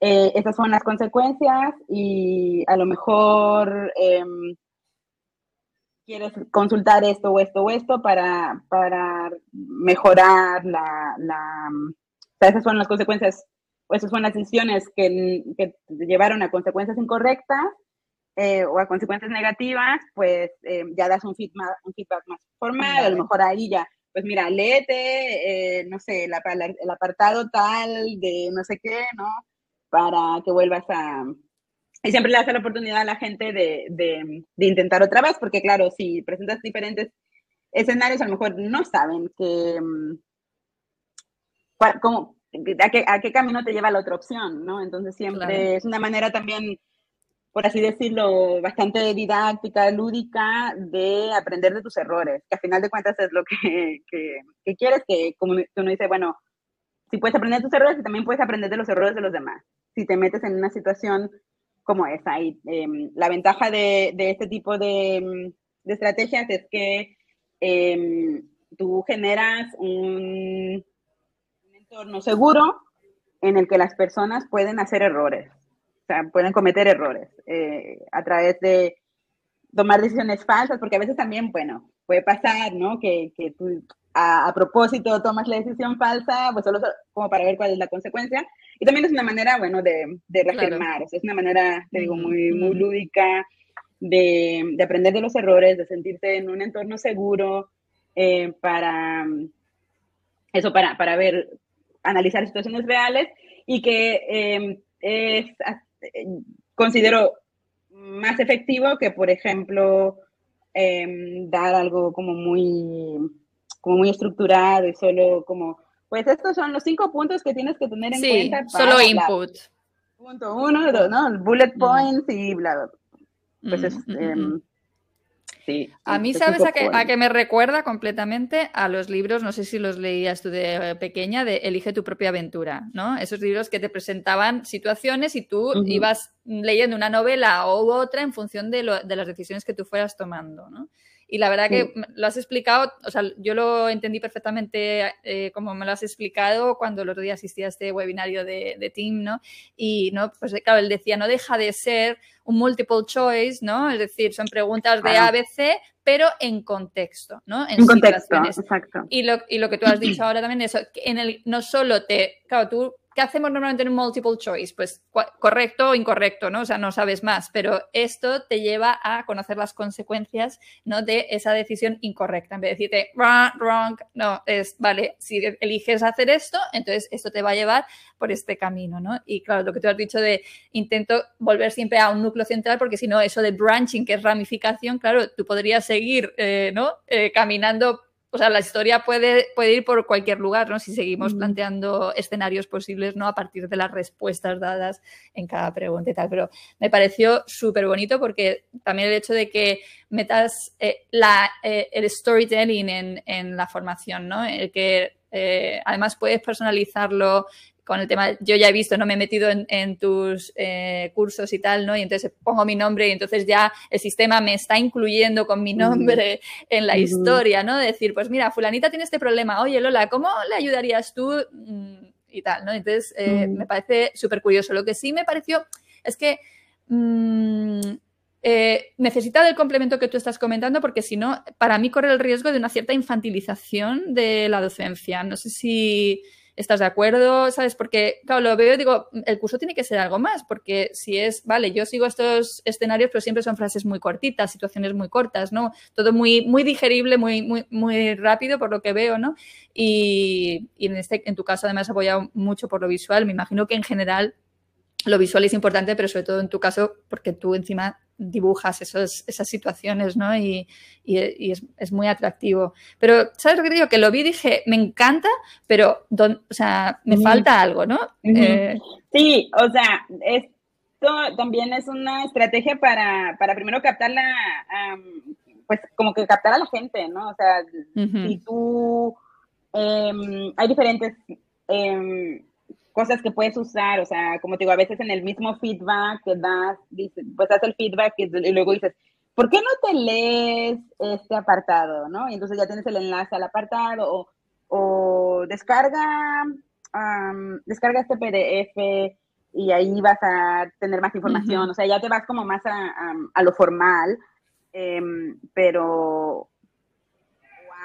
eh, esas son las consecuencias y a lo mejor em, quieres consultar esto o esto o esto para, para mejorar la, la o sea, esas son las consecuencias o esas son las decisiones que, que llevaron a consecuencias incorrectas eh, o a consecuencias negativas, pues eh, ya das un feedback, un feedback más formal, a lo mejor ahí ya, pues mira, léete, eh, no sé, el, el, apartado tal de no sé qué, ¿no? Para que vuelvas a... Y siempre le das la oportunidad a la gente de, de, de intentar otra vez, porque claro, si presentas diferentes escenarios, a lo mejor no saben que... Mm, cómo, a, qué, a qué camino te lleva la otra opción, ¿no? Entonces siempre es una manera también por así decirlo, bastante didáctica, lúdica, de aprender de tus errores, que a final de cuentas es lo que, que, quieres, que como uno dice, bueno, si puedes aprender de tus errores, también puedes aprender de los errores de los demás. Si te metes en una situación como esa. Y em, la ventaja de, de, este tipo de, de estrategias es que em, tú generas un entorno seguro en el que las personas pueden hacer errores o sea, pueden cometer errores eh, a través de tomar decisiones falsas, porque a veces también, bueno, puede pasar, ¿no? Que, que tú a, propósito tomas la decisión falsa, pues solo como para ver cuál es la consecuencia. Y también es una manera, bueno, de, de reafirmar, o sea, es una manera, te digo, muy, muy lúdica de, de, aprender de los errores, de sentirte en un entorno seguro eh, para eso, para, para ver, analizar situaciones reales y que eh, es considero más efectivo que, por ejemplo, em, dar algo como muy, como muy estructurado y solo como, pues estos son los cinco puntos que tienes que tener en cuenta. Para solo input. Punto uno, dos, ¿no? Bullet points y bla, bla. Pues es, em, a mí, ¿sabes a qué, me recuerda completamente? A los libros, no sé si los leías tú de eh, pequeña, de Elige tu propia aventura, ¿no? Esos libros que te presentaban situaciones y tú ibas leyendo una novela u otra en función de, de, las decisiones que tú fueras tomando, ¿no? Y la verdad que lo has explicado, o sea, yo lo entendí perfectamente eh, como me lo has explicado cuando el otro día asistí a este webinario de, de Tim, ¿no? Y, ¿no? Pues claro, él decía, no deja de ser un multiple choice, ¿no? Es decir, son preguntas de ABC, pero en contexto, ¿no? En, contexto, exacto. Y lo, y lo que tú has dicho (clears throat) ahora también, eso, en el, no solo te, claro, tú ¿Qué hacemos normalmente en un multiple choice? Pues correcto o incorrecto, ¿no? O sea, no sabes más, pero esto te lleva a conocer las consecuencias, ¿no? De esa decisión incorrecta. En vez de decirte wrong, wrong, no, es, vale, si eliges hacer esto, entonces esto te va a llevar por este camino, ¿no? Y claro, lo que tú has dicho de intento volver siempre a un núcleo central, porque si no, eso de branching, que es ramificación, claro, tú podrías seguir, eh, ¿no? Eh, caminando o sea, la historia puede, puede ir por cualquier lugar, ¿no? Si seguimos planteando escenarios posibles, ¿no? A partir de las respuestas dadas en cada pregunta y tal. Pero me pareció súper bonito porque también el hecho de que metas eh, la, eh, el storytelling en, en, la formación, ¿no? El que eh, además puedes personalizarlo con el tema, yo ya he visto, no me he metido en, tus eh, cursos y tal, ¿no? Y entonces pongo mi nombre y entonces ya el sistema me está incluyendo con mi nombre en la historia, ¿no? decir, pues mira, fulanita tiene este problema, oye Lola, ¿cómo le ayudarías tú? Mm, y tal, ¿no? Entonces, eh, me parece súper curioso. Lo que sí me pareció es que mmm, eh, necesita del complemento que tú estás comentando porque si no, para mí corre el riesgo de una cierta infantilización de la docencia. No sé si ¿Estás de acuerdo? ¿Sabes? Porque, claro, lo veo y digo, el curso tiene que ser algo más, porque si es, vale, yo sigo estos escenarios, pero siempre son frases muy cortitas, situaciones muy cortas, ¿no? Todo muy, muy digerible, muy, muy, muy rápido por lo que veo, ¿no? Y, y en, este, en tu caso, además, apoyado mucho por lo visual. Me imagino que en general lo visual es importante, pero sobre todo en tu caso, porque tú encima dibujas esos, esas situaciones, ¿no? Y, y, es, es, muy atractivo. Pero, ¿sabes lo que te digo? Que lo vi y dije, me encanta, pero, don, o sea, me falta algo, ¿no? Eh, sí, o sea, esto también es una estrategia para, para primero captar la, pues como que captar a la gente, ¿no? O sea, si tú, eh, hay diferentes... Eh, cosas que puedes usar, o sea, como te digo, a veces en el mismo feedback que das, dices, pues das el feedback y, luego dices, ¿por qué no te lees este apartado, no? Y entonces ya tienes el enlace al apartado o, o descarga, descarga este PDF y ahí vas a tener más información, o sea, ya te vas como más a, lo formal, em, pero,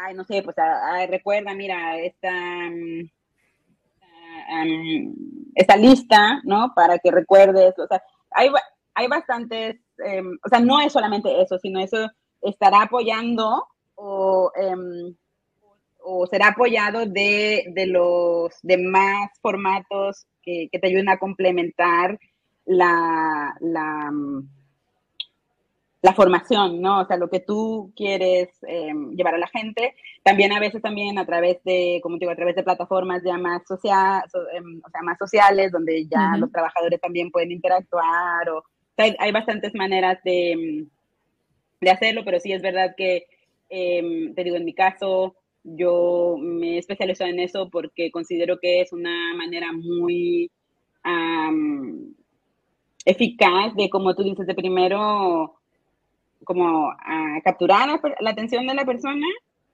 ay, no sé, pues recuerda, mira, esta, mm, esta lista, ¿no? Para que recuerdes, o sea, hay, hay bastantes, em, o sea, no es solamente eso, sino eso estará apoyando o, em, o será apoyado de, de, los demás formatos que, te ayuden a complementar la, la, formación, ¿no? O sea, lo que tú quieres em, llevar a la gente. También a veces también a través de, como digo, a través de plataformas ya más, social, em, o sea, más sociales, donde ya los trabajadores también pueden interactuar. O, hay, bastantes maneras de, de hacerlo, pero sí es verdad que, em, te digo, en mi caso, yo me he especializado en eso porque considero que es una manera muy eficaz de, como tú dices, de primero, como capturar la, atención de la persona,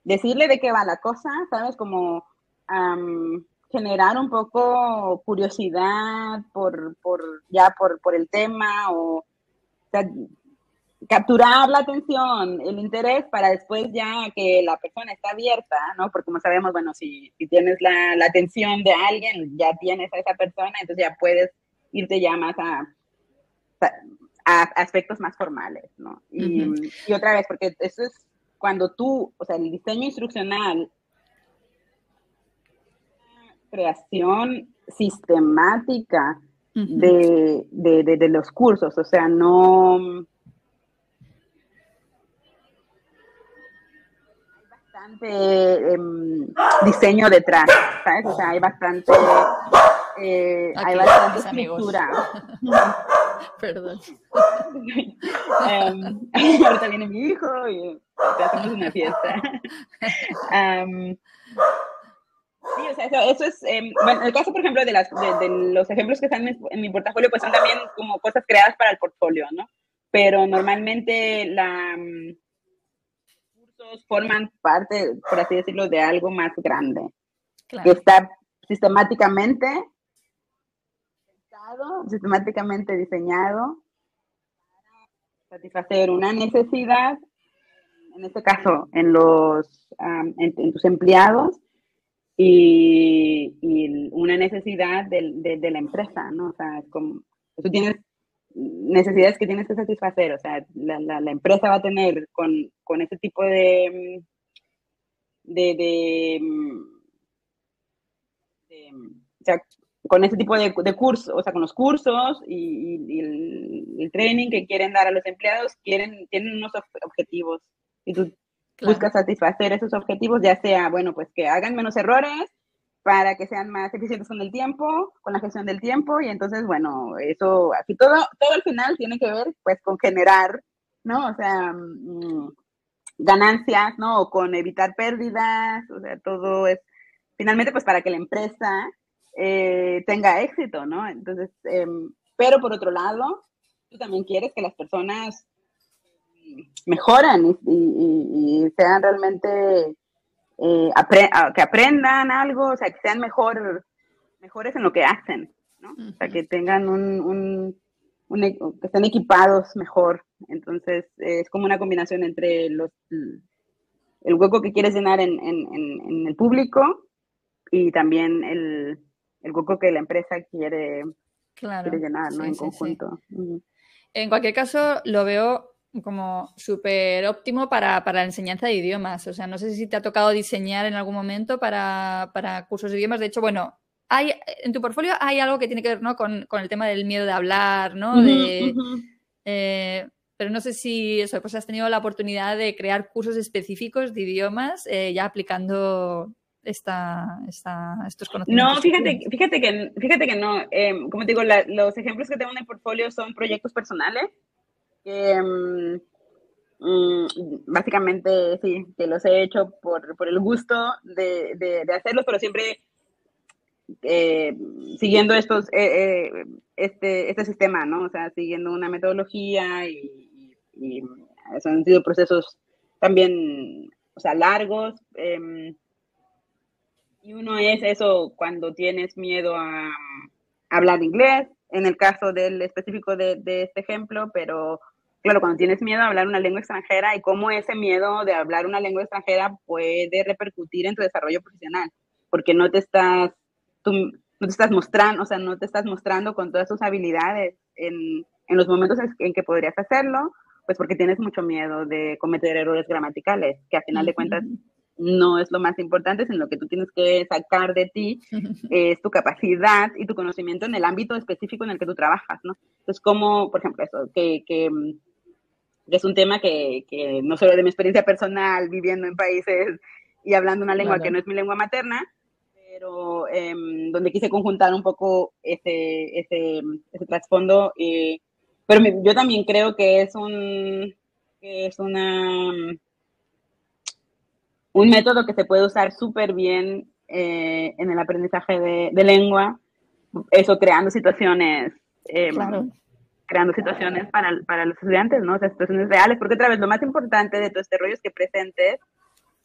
decirle de qué va la cosa, ¿sabes? Como generar un poco curiosidad por, por ya por, por el tema o, capturar la atención, el interés para después ya que la persona está abierta, ¿no? Porque como sabemos, bueno, si, tienes la, la, atención de alguien, ya tienes a esa persona, entonces ya puedes irte ya más a, a, aspectos más formales, ¿no? Y, y, otra vez, porque eso es cuando tú, o sea, el diseño instruccional, creación sistemática de, de, de, de los cursos, o sea, no Em, diseño detrás, ¿sabes? O sea, hay bastante, eh, hay bastante escritura. (laughs) (laughs) Perdón. um, (laughs) ahorita viene mi hijo y hacemos una fiesta. Um, (laughs) Sí, o sea, eso, es, eh, bueno, el caso, por ejemplo, de, las, de, los ejemplos que están en, en, mi portafolio, pues son también como cosas creadas para el portfolio, ¿no? Pero normalmente la, forman parte, por así decirlo, de algo más grande, que está sistemáticamente pensado, sistemáticamente diseñado para satisfacer una necesidad, en este caso en los en, tus empleados, y, una necesidad de, de, la empresa, ¿no? O sea, como, tú tienes necesidades que tienes que satisfacer. O sea, la, la, empresa va a tener con, con ese tipo de, de, de, con ese tipo de, de cursos, o sea, con los cursos y, el, training que quieren dar a los empleados, quieren, tienen unos objetivos. Y tú buscas satisfacer esos objetivos, ya sea, bueno, pues que hagan menos errores, para que sean más eficientes con el tiempo, con la gestión del tiempo, y entonces, bueno, eso, así todo, todo al final tiene que ver, pues, con generar, ¿no? O sea, mm, ganancias, ¿no? O con evitar pérdidas, o sea, todo es, finalmente, pues, para que la empresa eh, tenga éxito, ¿no? Entonces, em, pero por otro lado, tú también quieres que las personas mejoren y sean realmente eh, que aprendan algo, o sea, que sean mejor, mejores en lo que hacen, ¿no? O sea, que tengan un, un, e, que estén equipados mejor. Entonces, es como una combinación entre los, el hueco que quieres llenar en, en, el público y también el, el, hueco que la empresa quiere, llenar, ¿no? en conjunto. En cualquier caso, lo veo como súper óptimo para, para, la enseñanza de idiomas. O sea, no sé si te ha tocado diseñar en algún momento para, para cursos de idiomas. De hecho, bueno, hay, en tu portfolio hay algo que tiene que ver ¿no? con, con el tema del miedo de hablar, ¿no? de, eh, pero no sé si eso, pues has tenido la oportunidad de crear cursos específicos de idiomas eh, ya aplicando esta, esta, estos conocimientos. No, fíjate, fíjate, que, fíjate que no. Em, como te digo, los ejemplos que tengo en el portfolio son proyectos personales que mm, básicamente sí, que los he hecho por, por el gusto de, de, hacerlos, pero siempre eh, siguiendo estos, eh, eh, este, este sistema, ¿no? O sea, siguiendo una metodología y, y, han sido procesos también, o sea, largos. Em, y uno es eso cuando tienes miedo a hablar inglés, en el caso del específico de, de este ejemplo, pero claro, cuando tienes miedo a hablar una lengua extranjera y cómo ese miedo de hablar una lengua extranjera puede repercutir en tu desarrollo profesional, porque no te estás, tú, no te estás mostrando, o sea, no te estás mostrando con todas tus habilidades en, en los momentos en que podrías hacerlo, pues porque tienes mucho miedo de cometer errores gramaticales, que a final de cuentas no es lo más importante, sino lo que tú tienes que sacar de ti (laughs) es tu capacidad y tu conocimiento en el ámbito específico en el que tú trabajas, ¿no? Entonces, como, por ejemplo, eso, que, que, es un tema que, que, no solo de mi experiencia personal, viviendo en países y hablando una lengua que no es mi lengua materna, pero em, donde quise conjuntar un poco ese, ese, ese trasfondo. Eh, pero yo también creo que es un, que es una un método que se puede usar súper bien eh, en el aprendizaje de, lengua, eso creando situaciones, eh, creando situaciones para, para, los estudiantes, ¿no? O sea, situaciones reales, porque otra vez lo más importante de todo este rollo es que presentes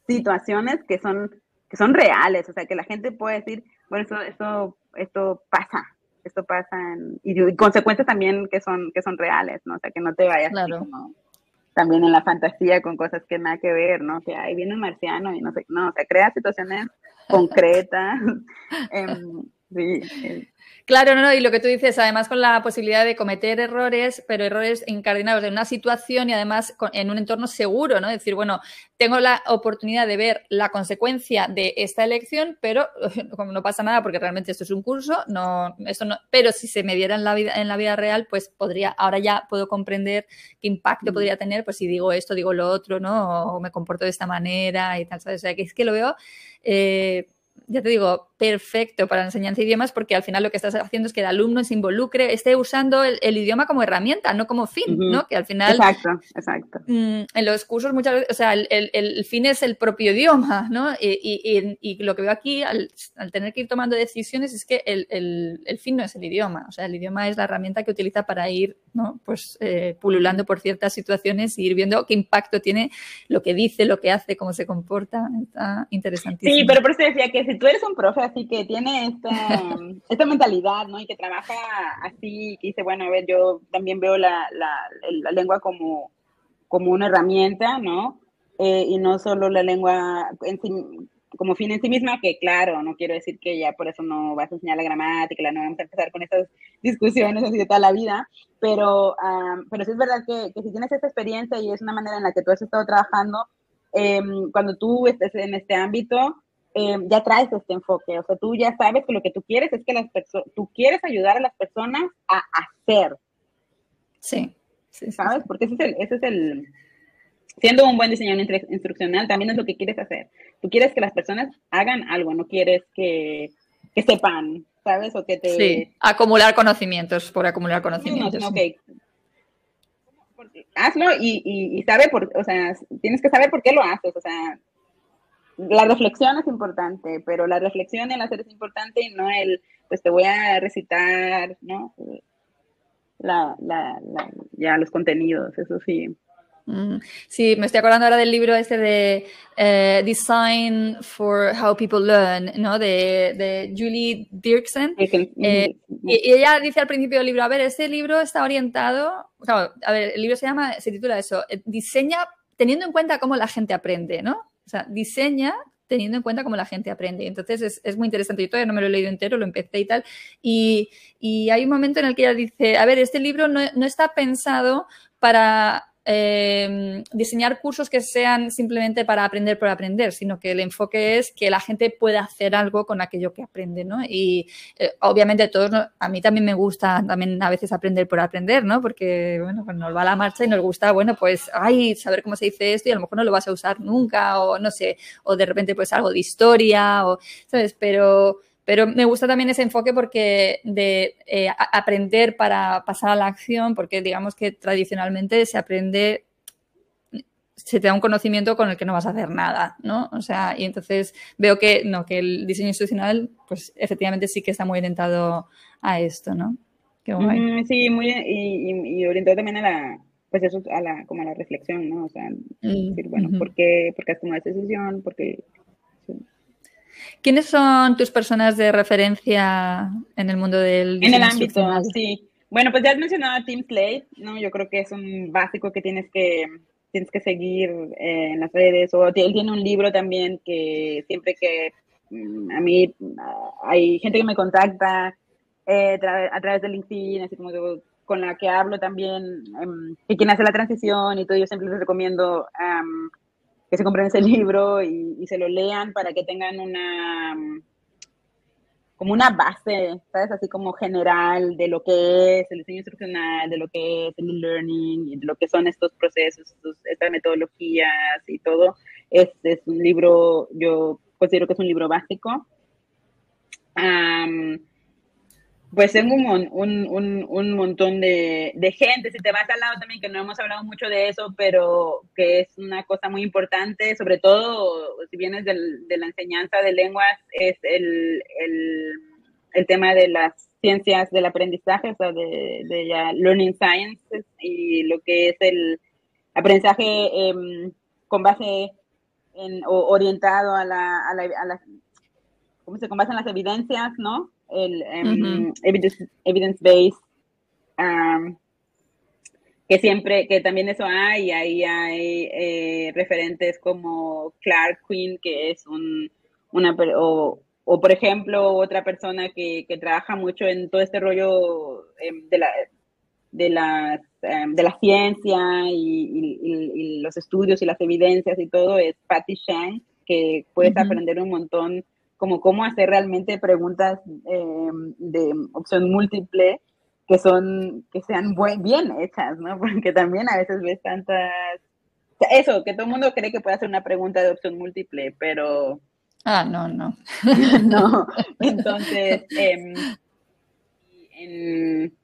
situaciones que son, que son reales, o sea, que la gente puede decir, bueno, esto, esto, esto pasa, esto pasa, y, consecuencias también que son, que son reales, ¿no? O sea, que no te vayas claro también en la fantasía con cosas que nada que ver, ¿no? Que ahí viene un marciano y no sé, no, o sea, crea situaciones (laughs) concretas. (laughs) Em, sí, Claro, no, no, y lo que tú dices, además con la posibilidad de cometer errores, pero errores encardinados en una situación y además en un entorno seguro, ¿no? Decir, bueno, tengo la oportunidad de ver la consecuencia de esta elección, pero (laughs) como no pasa nada porque realmente esto es un curso, no, esto no, pero si se me diera en la vida, en la vida real, pues podría, ahora ya puedo comprender qué impacto mm. podría tener, pues si digo esto, digo lo otro, ¿no? O me comporto de esta manera y tal, ¿sabes? O sea, que es que lo veo, eh, ya te digo, perfecto para la enseñanza de idiomas porque al final lo que estás haciendo es que el alumno se involucre, esté usando el, idioma como herramienta, no como fin, ¿no? Que al final... Exacto, exacto. Mm, en los cursos muchas veces, o sea, el, el, fin es el propio idioma, ¿no? Y, y, y lo que veo aquí, al, al, tener que ir tomando decisiones, es que el, fin no es el idioma, o sea, el idioma es la herramienta que utiliza para ir, ¿no? Pues eh, pululando por ciertas situaciones y ir viendo qué impacto tiene lo que dice, lo que hace, cómo se comporta. Está interesantísimo. Sí, pero por eso decía que si tú eres un profe así que tiene esta, (laughs) esta mentalidad, ¿no? Y que trabaja así, que dice, bueno, a ver, yo también veo la, la, la lengua como, como una herramienta, ¿no? Eh, y no solo la lengua en sí, como fin en sí misma, que claro, no quiero decir que ya por eso no vas a enseñar la gramática, no vamos a empezar con estas discusiones así de toda la vida, pero, pero sí es verdad que, que, si tienes esta experiencia y es una manera en la que tú has estado trabajando, em, cuando tú estés en este ámbito, eh, ya traes este enfoque, o sea, tú ya sabes que lo que tú quieres es que las personas, tú quieres ayudar a las personas a hacer. Sí. ¿Sabes? Porque ese es el, ese es el, siendo un buen diseñador instruccional, también es lo que quieres hacer. Tú quieres que las personas hagan algo, no quieres que, que sepan, ¿sabes? O que te... Sí, acumular conocimientos por acumular conocimientos. No, Hazlo y, y, y sabe por, o sea, tienes que saber por qué lo haces, o sea, la reflexión es importante, pero la reflexión el hacer es importante y no el, pues te voy a recitar, ¿no? La, la, ya los contenidos, eso sí. Mm, sí, me estoy acordando ahora del libro este de eh, Design for How People Learn, ¿no? De, de Julie Dirksen. Eh, y, ella dice al principio del libro, a ver, este libro está orientado, a ver, el libro se llama, se titula eso, eh, diseña teniendo en cuenta cómo la gente aprende, ¿no? O sea, diseña teniendo en cuenta cómo la gente aprende. Entonces es, muy interesante. Yo todavía no me lo he leído entero, lo empecé y tal. Y, hay un momento en el que ella dice, a ver, este libro no, no está pensado para eh, diseñar cursos que sean simplemente para aprender por aprender, sino que el enfoque es que la gente pueda hacer algo con aquello que aprende, ¿no? Y eh, obviamente todos, a mí también me gusta también a veces aprender por aprender, ¿no? Porque, bueno, cuando nos va la marcha y nos gusta, bueno, pues, ay, saber cómo se dice esto y a lo mejor no lo vas a usar nunca o no sé, o de repente pues algo de historia o, ¿sabes? Pero pero me gusta también ese enfoque porque de eh, aprender para pasar a la acción, porque digamos que tradicionalmente se aprende, se te da un conocimiento con el que no vas a hacer nada, ¿no? O sea, y entonces veo que no, que el diseño institucional, pues efectivamente sí que está muy orientado a esto, ¿no? sí, muy y, orientado también a la, pues eso, a la, como a la reflexión, ¿no? O sea, mm, decir, bueno, ¿por qué, por qué has tomado esa decisión? Porque ¿Quiénes son tus personas de referencia en el mundo del En el ámbito, sí. Bueno, pues ya has mencionado a Tim Slade, ¿no? Yo creo que es un básico que tienes que, tienes que seguir eh, en las redes. O él tiene un libro también que siempre que mm, a mí ah, hay gente que me contacta eh, a través de LinkedIn, así como con la que hablo también, que quieren hacer la transición y todo, yo siempre les recomiendo que se compren ese (laughs) libro y, se lo lean para que tengan una como una base, ¿sabes? Así como general de lo que es el diseño instruccional, de lo que es el learning, y de lo que son estos procesos, estas metodologías y todo. Es, es un libro, yo considero que es un libro básico pues tengo un, un, un, montón de, de, gente. Si te vas al lado también, que no hemos hablado mucho de eso, pero que es una cosa muy importante, sobre todo si vienes del, de la enseñanza de lenguas, es el, el, el, tema de las ciencias del aprendizaje, o sea, de, de learning sciences y lo que es el aprendizaje em, con base en, o orientado a la, a la, a la ¿cómo se con base en las evidencias, ¿no? El um, evidence-based, que siempre, que también eso hay, ahí hay eh, referentes como Clark Quinn, que es un, una, o, o por ejemplo, otra persona que, que, trabaja mucho en todo este rollo em, de la de la, em, de la ciencia y, y, los estudios y las evidencias y todo es Patty Shang, que puedes aprender un montón como cómo hacer realmente preguntas em, de opción múltiple que son que sean bien hechas, ¿no? (laughs) Porque también a veces ves tantas eso, que todo el mundo cree que puede hacer una pregunta de opción múltiple, pero ah, no, no. (laughs) no. (laughs) Entonces, eh, en,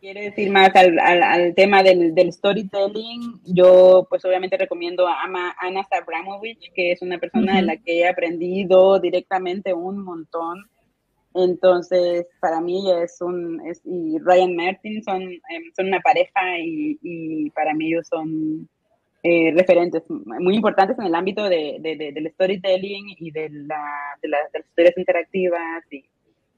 quiere decir más al, al, tema del, del, storytelling, yo pues obviamente recomiendo a Ana Sabramovich, que es una persona de la que he aprendido directamente un montón. Entonces, para mí ella es un, es, y Ryan Martin son, em, son una pareja y, y, para mí ellos son eh, referentes muy importantes en el ámbito de, de, del storytelling y de, de, la, de las historias interactivas y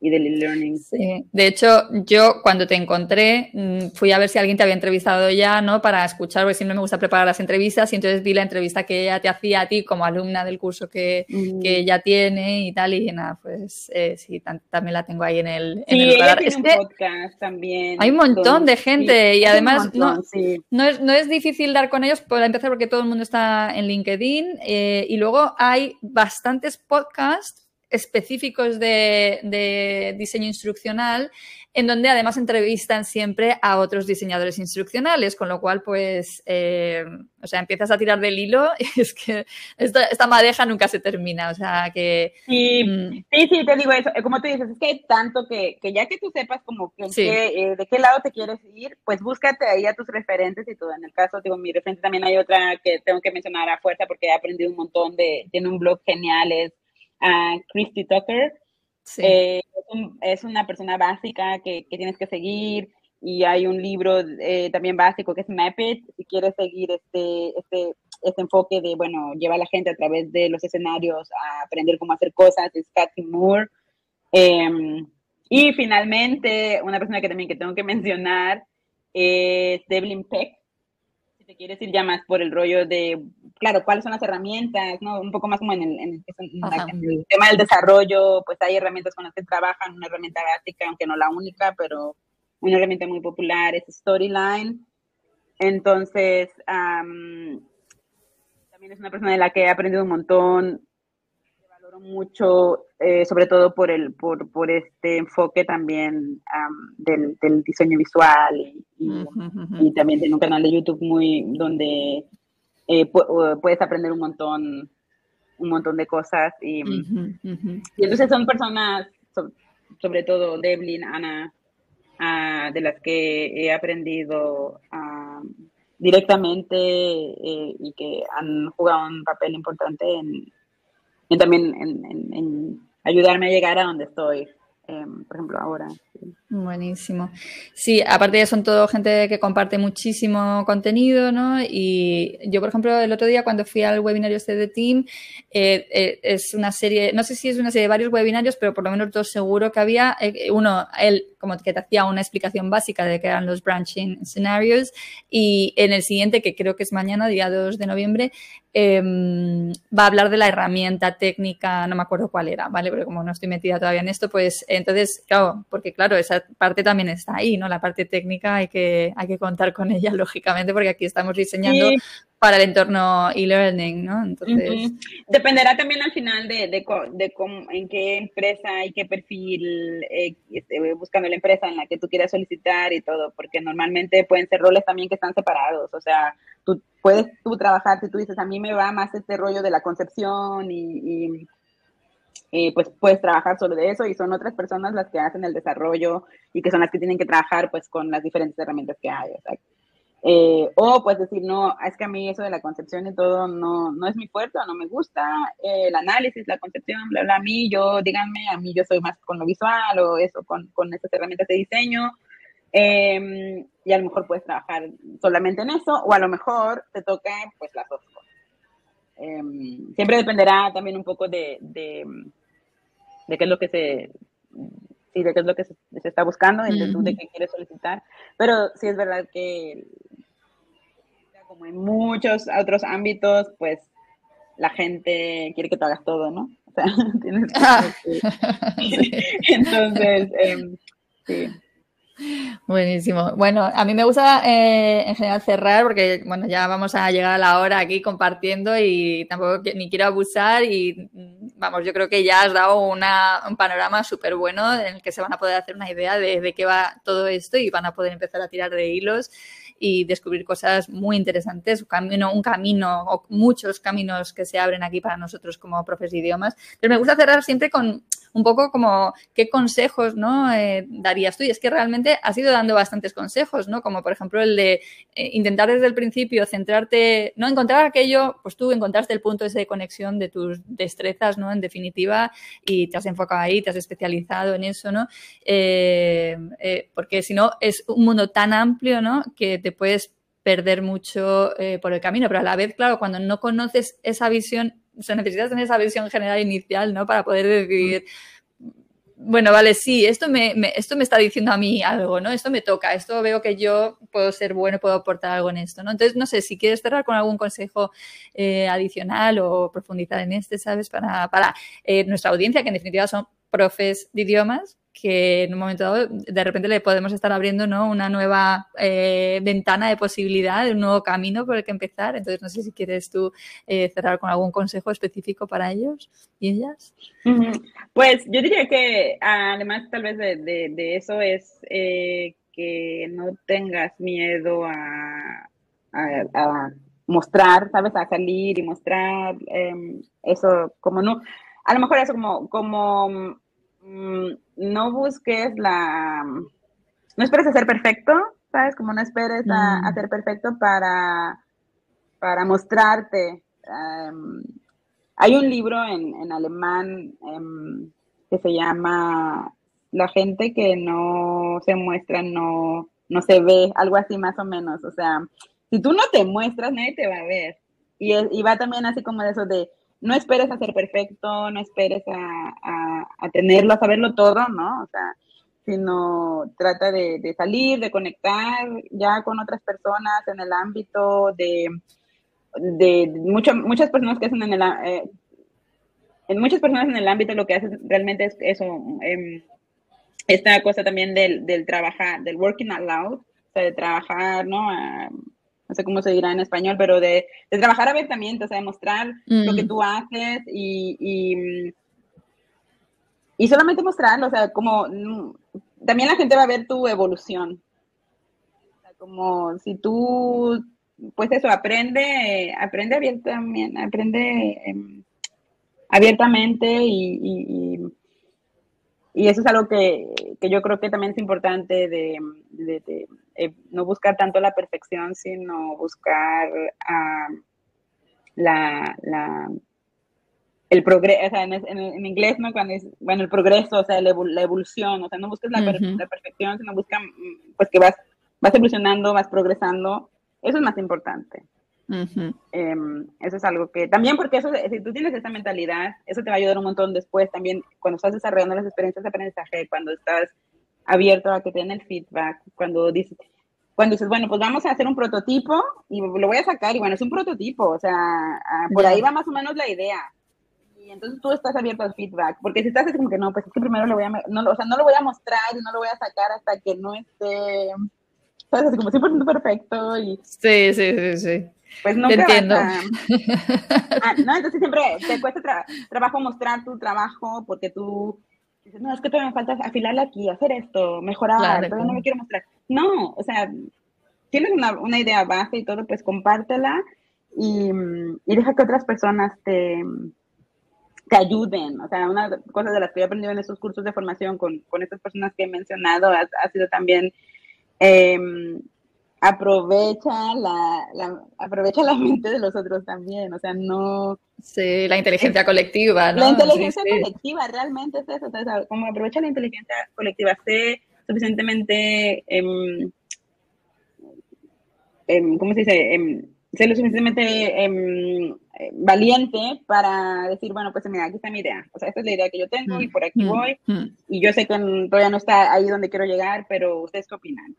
y del e-learning. Sí, de hecho, yo cuando te encontré mm, fui a ver si alguien te había entrevistado ya, ¿no? Para escuchar, porque siempre me gusta preparar las entrevistas y entonces vi la entrevista que ella te hacía a ti como alumna del curso que, que ella tiene y tal, y nada, pues eh, sí, también la tengo ahí en el, en el radar. es un podcast también. Hay un montón de gente y además no, no, es, no es difícil dar con ellos, por empezar porque todo el mundo está en LinkedIn eh, y luego hay bastantes podcasts específicos de, diseño instruccional, en donde además entrevistan siempre a otros diseñadores instruccionales, con lo cual, pues, eh, o sea, empiezas a tirar del hilo (laughs) y es que esta, madeja nunca se termina, o sea, que... Sí, mm. sí, sí, te digo eso, como tú dices, es que hay tanto que, que ya que tú sepas como que, eh, de qué lado te quieres ir, pues búscate ahí a tus referentes y todo. En el caso, digo, mi referente también hay otra que tengo que mencionar a fuerza porque he aprendido un montón de, tiene un blog genial, es a Christy Tucker. Eh, es, una persona básica que, tienes que seguir y hay un libro eh, también básico que es Map It, si quieres seguir este, este, este, enfoque de, bueno, lleva a la gente a través de los escenarios a aprender cómo hacer cosas, es Cathy Moore. Em, y finalmente, una persona que también que tengo que mencionar es Devlin Peck, si te quieres ir ya más por el rollo de, claro, cuáles son las herramientas, ¿no? Un poco más como en el, en el, tema del desarrollo, pues hay herramientas con las que trabajan, una herramienta básica, aunque no la única, pero una herramienta muy popular es Storyline. Entonces, también es una persona de la que he aprendido un montón, mucho, eh, sobre todo por, el, por, por este enfoque también del, del, diseño visual y, y, también tiene un canal de YouTube muy donde eh, puedes aprender un montón un montón de cosas y, y entonces son personas sobre, todo Devlin, Ana ah, de las que he aprendido directamente eh, y que han jugado un papel importante en, también en, ayudarme a llegar a donde estoy em, por ejemplo, ahora. Buenísimo. Sí, aparte de son todo gente que comparte muchísimo contenido, ¿no? Y yo, por ejemplo, el otro día cuando fui al webinario este de Team, eh, eh, es una serie, no sé si es una serie de varios webinarios, pero por lo menos dos seguro que había. Eh, uno, él como que te hacía una explicación básica de qué eran los branching scenarios y en el siguiente, que creo que es mañana, día 2 de noviembre, em, va a hablar de la herramienta técnica, no me acuerdo cuál era, ¿vale? Pero como no estoy metida todavía en esto, pues entonces, claro, porque claro, esa parte también está ahí, ¿no? La parte técnica hay que, hay que contar con ella, (laughs) lógicamente, porque aquí estamos diseñando para el entorno e-learning, ¿no? Entonces... Dependerá también al final de, de, de cómo, en qué empresa y qué perfil eh, este, buscando la empresa en la que tú quieras solicitar y todo, porque normalmente pueden ser roles también que están separados, o sea, tú puedes tú trabajar, si tú dices, a mí me va más este rollo de la concepción y, y pues puedes trabajar solo de eso y son otras personas las que hacen el desarrollo y que son las que tienen que trabajar pues con las diferentes herramientas que hay. O sea, eh, o pues decir, no, es que a mí eso de la concepción y todo no, no es mi fuerte, no me gusta, eh, el análisis, la concepción, bla, bla, a mí, yo, díganme, a mí yo soy más con lo visual o eso, con, con estas herramientas de diseño. Em, y a lo mejor puedes trabajar solamente en eso, o a lo mejor te toca pues las dos cosas. Em, siempre dependerá también un poco de, de, de qué es lo que se y de qué es lo que se, está buscando, en virtud de qué quieres solicitar. Pero sí es verdad que como en muchos otros ámbitos, pues la gente quiere que tú hagas todo, ¿no? O sea, (laughs) tienes que... Ah. (laughs) Entonces, em, sí. Buenísimo. Bueno, a mí me gusta eh, en general cerrar porque, bueno, ya vamos a llegar a la hora aquí compartiendo y tampoco ni quiero abusar y, vamos, yo creo que ya has dado una, un panorama súper bueno en el que se van a poder hacer una idea de, de qué va todo esto y van a poder empezar a tirar de hilos y descubrir cosas muy interesantes, un camino, un camino o muchos caminos que se abren aquí para nosotros como profes de idiomas. Pero me gusta cerrar siempre con un poco como qué consejos ¿no? Eh, darías tú. Y es que realmente has ido dando bastantes consejos, ¿no? Como por ejemplo el de eh, intentar desde el principio centrarte, no encontrar aquello, pues tú encontraste el punto de conexión de tus destrezas, ¿no? En definitiva, y te has enfocado ahí, te has especializado en eso, ¿no? Eh, porque si no, es un mundo tan amplio, ¿no? Que te puedes perder mucho por el camino, pero a la vez, claro, cuando no conoces esa visión o sea, necesitas tener esa visión general inicial, ¿no? Para poder decidir, bueno, vale, sí, esto me, esto me está diciendo a mí algo, ¿no? Esto me toca, esto veo que yo puedo ser bueno, puedo aportar algo en esto, ¿no? Entonces, no sé, si quieres cerrar con algún consejo eh, adicional o profundizar en este, ¿sabes? Para, para eh, nuestra audiencia, que en definitiva son profes de idiomas, que en un momento dado de repente le podemos estar abriendo ¿no? una nueva eh, ventana de posibilidad, un nuevo camino por el que empezar. Entonces, no sé si quieres tú eh, cerrar con algún consejo específico para ellos y ellas. Pues yo diría que además tal vez de, eso es eh, que no tengas miedo a, mostrar, ¿sabes? A salir y mostrar em, eso como no. A lo mejor eso como, como Mm, no busques la, no esperes a ser perfecto, ¿sabes? Como no esperes a, mm. ser perfecto para, para mostrarte. Em, hay un libro en, alemán em, que se llama La gente que no se muestra no, no se ve, algo así más o menos. O sea, si tú no te muestras, nadie te va a ver. Y, y va también así como de eso de no esperes a ser perfecto, no esperes a, a, tenerlo, a saberlo todo, ¿no? O sea, sino trata de, salir, de conectar ya con otras personas en el ámbito de, de muchas personas que hacen en el... Eh, en muchas personas en el ámbito lo que hacen realmente es eso, em, esta cosa también del, del trabajar, del working out loud, o sea, de trabajar, ¿no? No sé cómo se dirá en español, pero de, trabajar abiertamente, o sea, de mostrar lo que mm. tú haces y, y, solamente mostrarlo, o sea, como mm, también la gente va a ver tu evolución. O sea, como si tú, pues eso, aprende, aprende abiertamente, aprende em, abiertamente y, y, eso es algo que, yo creo que también es importante de eh, no buscar tanto la perfección, sino buscar la, el progreso, o sea, en, inglés, ¿no? Cuando es, bueno, el progreso, o sea, la, evolución, o sea, no busques la, la, perfección, sino busca, mm, pues que vas, vas evolucionando, vas progresando, eso es más importante. Em, eso es algo que también porque eso, si tú tienes esa mentalidad, eso te va a ayudar un montón después también cuando estás desarrollando las experiencias de aprendizaje, cuando estás abierto a que te den el feedback, cuando dices, cuando dices, bueno, pues vamos a hacer un prototipo y lo voy a sacar y bueno, es un prototipo, o sea, ah, por ahí va más o menos la idea. Y entonces tú estás abierto al feedback, porque si estás así como que no, pues es que primero lo voy a, no, o sea, no lo voy a mostrar y no lo voy a sacar hasta que no esté, sabes, así como 100% perfecto y... Sí, sí, sí, sí. Pues no entiendo. Ah, no, entonces siempre te cuesta trabajo mostrar tu trabajo porque tú dices, no, es que todavía me falta afilarla aquí, hacer esto, mejorar, todavía no me quiero mostrar. No, o sea, tienes una, una idea base y todo, pues compártela y, y, deja que otras personas te, te ayuden. O sea, una cosa de las que he aprendido en esos cursos de formación con, con estas personas que he mencionado ha, ha sido también eh, aprovecha la, aprovecha la mente de los otros también, o sea, no... Sí, la inteligencia colectiva, ¿no? La inteligencia colectiva realmente es eso, o sea, como aprovecha la inteligencia colectiva, sé suficientemente, eh, ¿cómo se dice? Em, sé lo suficientemente em, valiente para decir, bueno, pues mira, aquí está mi idea, o sea, esta es la idea que yo tengo y por aquí mm, voy, mm. y yo sé que todavía no está ahí donde quiero llegar, pero ustedes qué opinan?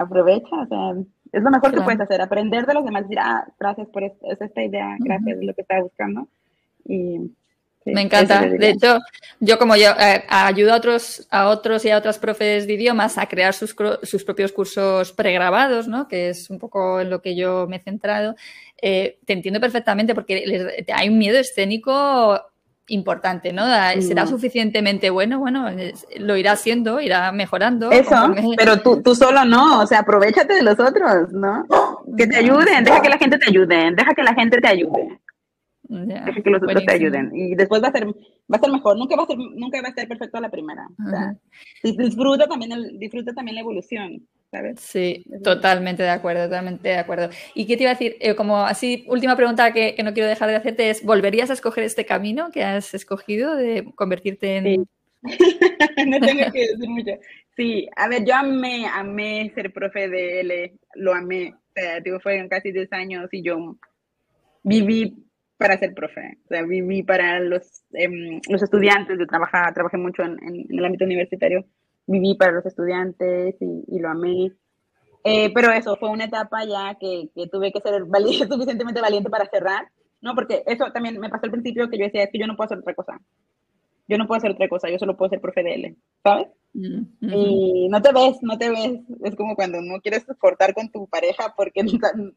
Aprovecha, o sea, es lo mejor que puedes hacer, aprender de los demás, decir, ah, gracias por esta idea, gracias, es lo que estaba buscando. Y, me encanta. De hecho, yo como yo eh, ayudo a otros, a otros y a otras profes de idiomas a crear sus, sus propios cursos pregrabados, ¿no? Que es un poco en lo que yo me he centrado. Eh, te entiendo perfectamente porque hay un miedo escénico importante, ¿no? ¿Será suficientemente bueno? Bueno, lo irá haciendo, irá mejorando. Eso, pero tú, tú solo no, o sea, aprovechate de los otros, ¿no? Que te ayuden, deja que la gente te ayude, deja que la gente te ayude. deja que los otros te ayuden. Y después va a ser, va a ser mejor. Nunca va a ser, nunca va a ser perfecto a la primera. O sea, disfruta también el, disfruta también la evolución. Sí, totalmente de acuerdo, totalmente de acuerdo. ¿Y qué te iba a decir? Eh, como así, última pregunta que, no quiero dejar de hacerte es, ¿volverías a escoger este camino que has escogido de convertirte en... Sí. (laughs) no tengo que decir mucho. Sí, a ver, yo amé, amé ser profe de L, lo amé. O sea, digo, fueron casi 10 años y yo viví para ser profe. O sea, viví para los, em, los estudiantes. Yo trabajaba, trabajé mucho en el ámbito universitario viví para los estudiantes y, lo amé. Eh, pero eso fue una etapa ya que, que tuve que ser valiente, (laughs) suficientemente valiente para cerrar, ¿no? Porque eso también me pasó al principio que yo decía, es que yo no puedo hacer otra cosa. Yo no puedo hacer otra cosa, yo solo puedo ser profe de L, ¿sabes? Mm, y no te ves, no te ves. Es como cuando no quieres cortar con tu pareja porque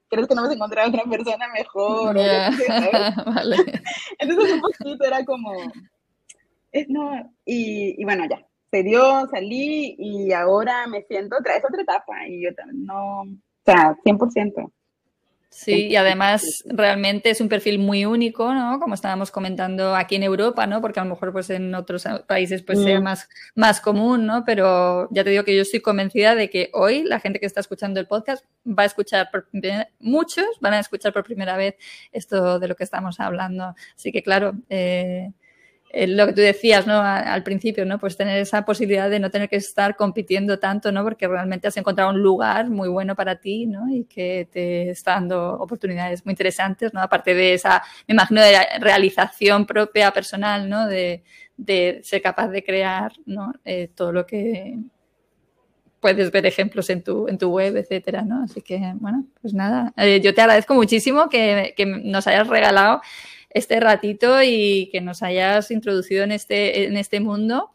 crees que no vas a encontrar a otra persona mejor. (laughs) Entonces un poquito era como, es no, y, y bueno, ya, se dio, salí y ahora me siento otra, es otra etapa y yo también no, o sea, 100%. Sí, y además realmente es un perfil muy único, ¿no? Como estábamos comentando aquí en Europa, ¿no? Porque a lo mejor pues en otros países pues sea mm. más, más común, ¿no? Pero ya te digo que yo estoy convencida de que hoy la gente que está escuchando el podcast va a escuchar, por, muchos van a escuchar por primera vez esto de lo que estamos hablando. Así que claro, eh, eh, lo que tú decías, ¿no? al principio, ¿no? Pues tener esa posibilidad de no tener que estar compitiendo tanto, ¿no? Porque realmente has encontrado un lugar muy bueno para ti, ¿no? Y que te está dando oportunidades muy interesantes, ¿no? Aparte de esa, me imagino, de realización propia, personal, ¿no? De, de ser capaz de crear, ¿no? Eh, todo lo que puedes ver ejemplos en tu, en tu web, etcétera, ¿no? Así que, bueno, pues nada, eh, yo te agradezco muchísimo que, que nos hayas regalado este ratito y que nos hayas introducido en este, en este mundo.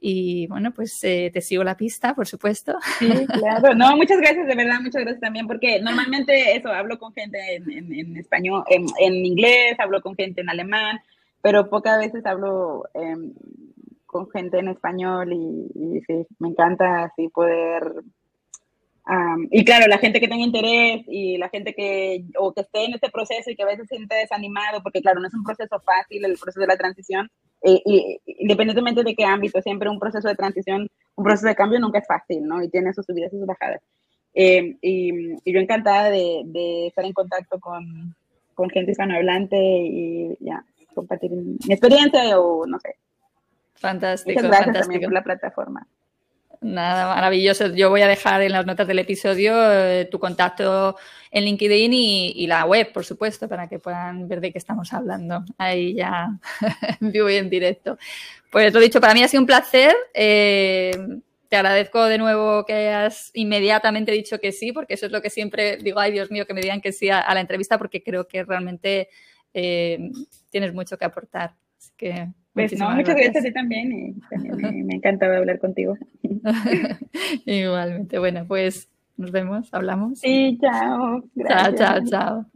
Y bueno, pues eh, te sigo la pista, por supuesto. Sí, claro. No, muchas gracias, de verdad, muchas gracias también, porque normalmente eso, hablo con gente en, español, en, inglés, hablo con gente en alemán, pero pocas veces hablo em, con gente en español y, y, sí, me encanta así poder y claro, la gente que tenga interés y la gente que, o que esté en este proceso y que a veces se siente desanimado, porque claro, no es un proceso fácil el proceso de la transición, eh, y, independientemente de qué ámbito, siempre un proceso de transición, un proceso de cambio nunca es fácil, ¿no? Y tiene sus subidas y sus bajadas. Eh, y, yo encantada de, de, estar en contacto con, con gente hispanohablante y ya, compartir mi experiencia o no sé. Fantástico. Muchas gracias fantástico. también por la plataforma. Nada, maravilloso. Yo voy a dejar en las notas del episodio eh, tu contacto en LinkedIn y, la web, por supuesto, para que puedan ver de qué estamos hablando. Ahí ya (laughs) en vivo y en directo. Pues lo dicho, para mí ha sido un placer. Eh, te agradezco de nuevo que has inmediatamente dicho que sí, porque eso es lo que siempre digo, ay Dios mío, que me digan que sí a, a la entrevista, porque creo que realmente eh, tienes mucho que aportar. Así que pues no, muchas gracias. gracias a ti también y también me, me ha encantado hablar contigo. (laughs) Igualmente. Bueno, pues nos vemos, hablamos. Sí, chao. Gracias. Chao, chao, chao.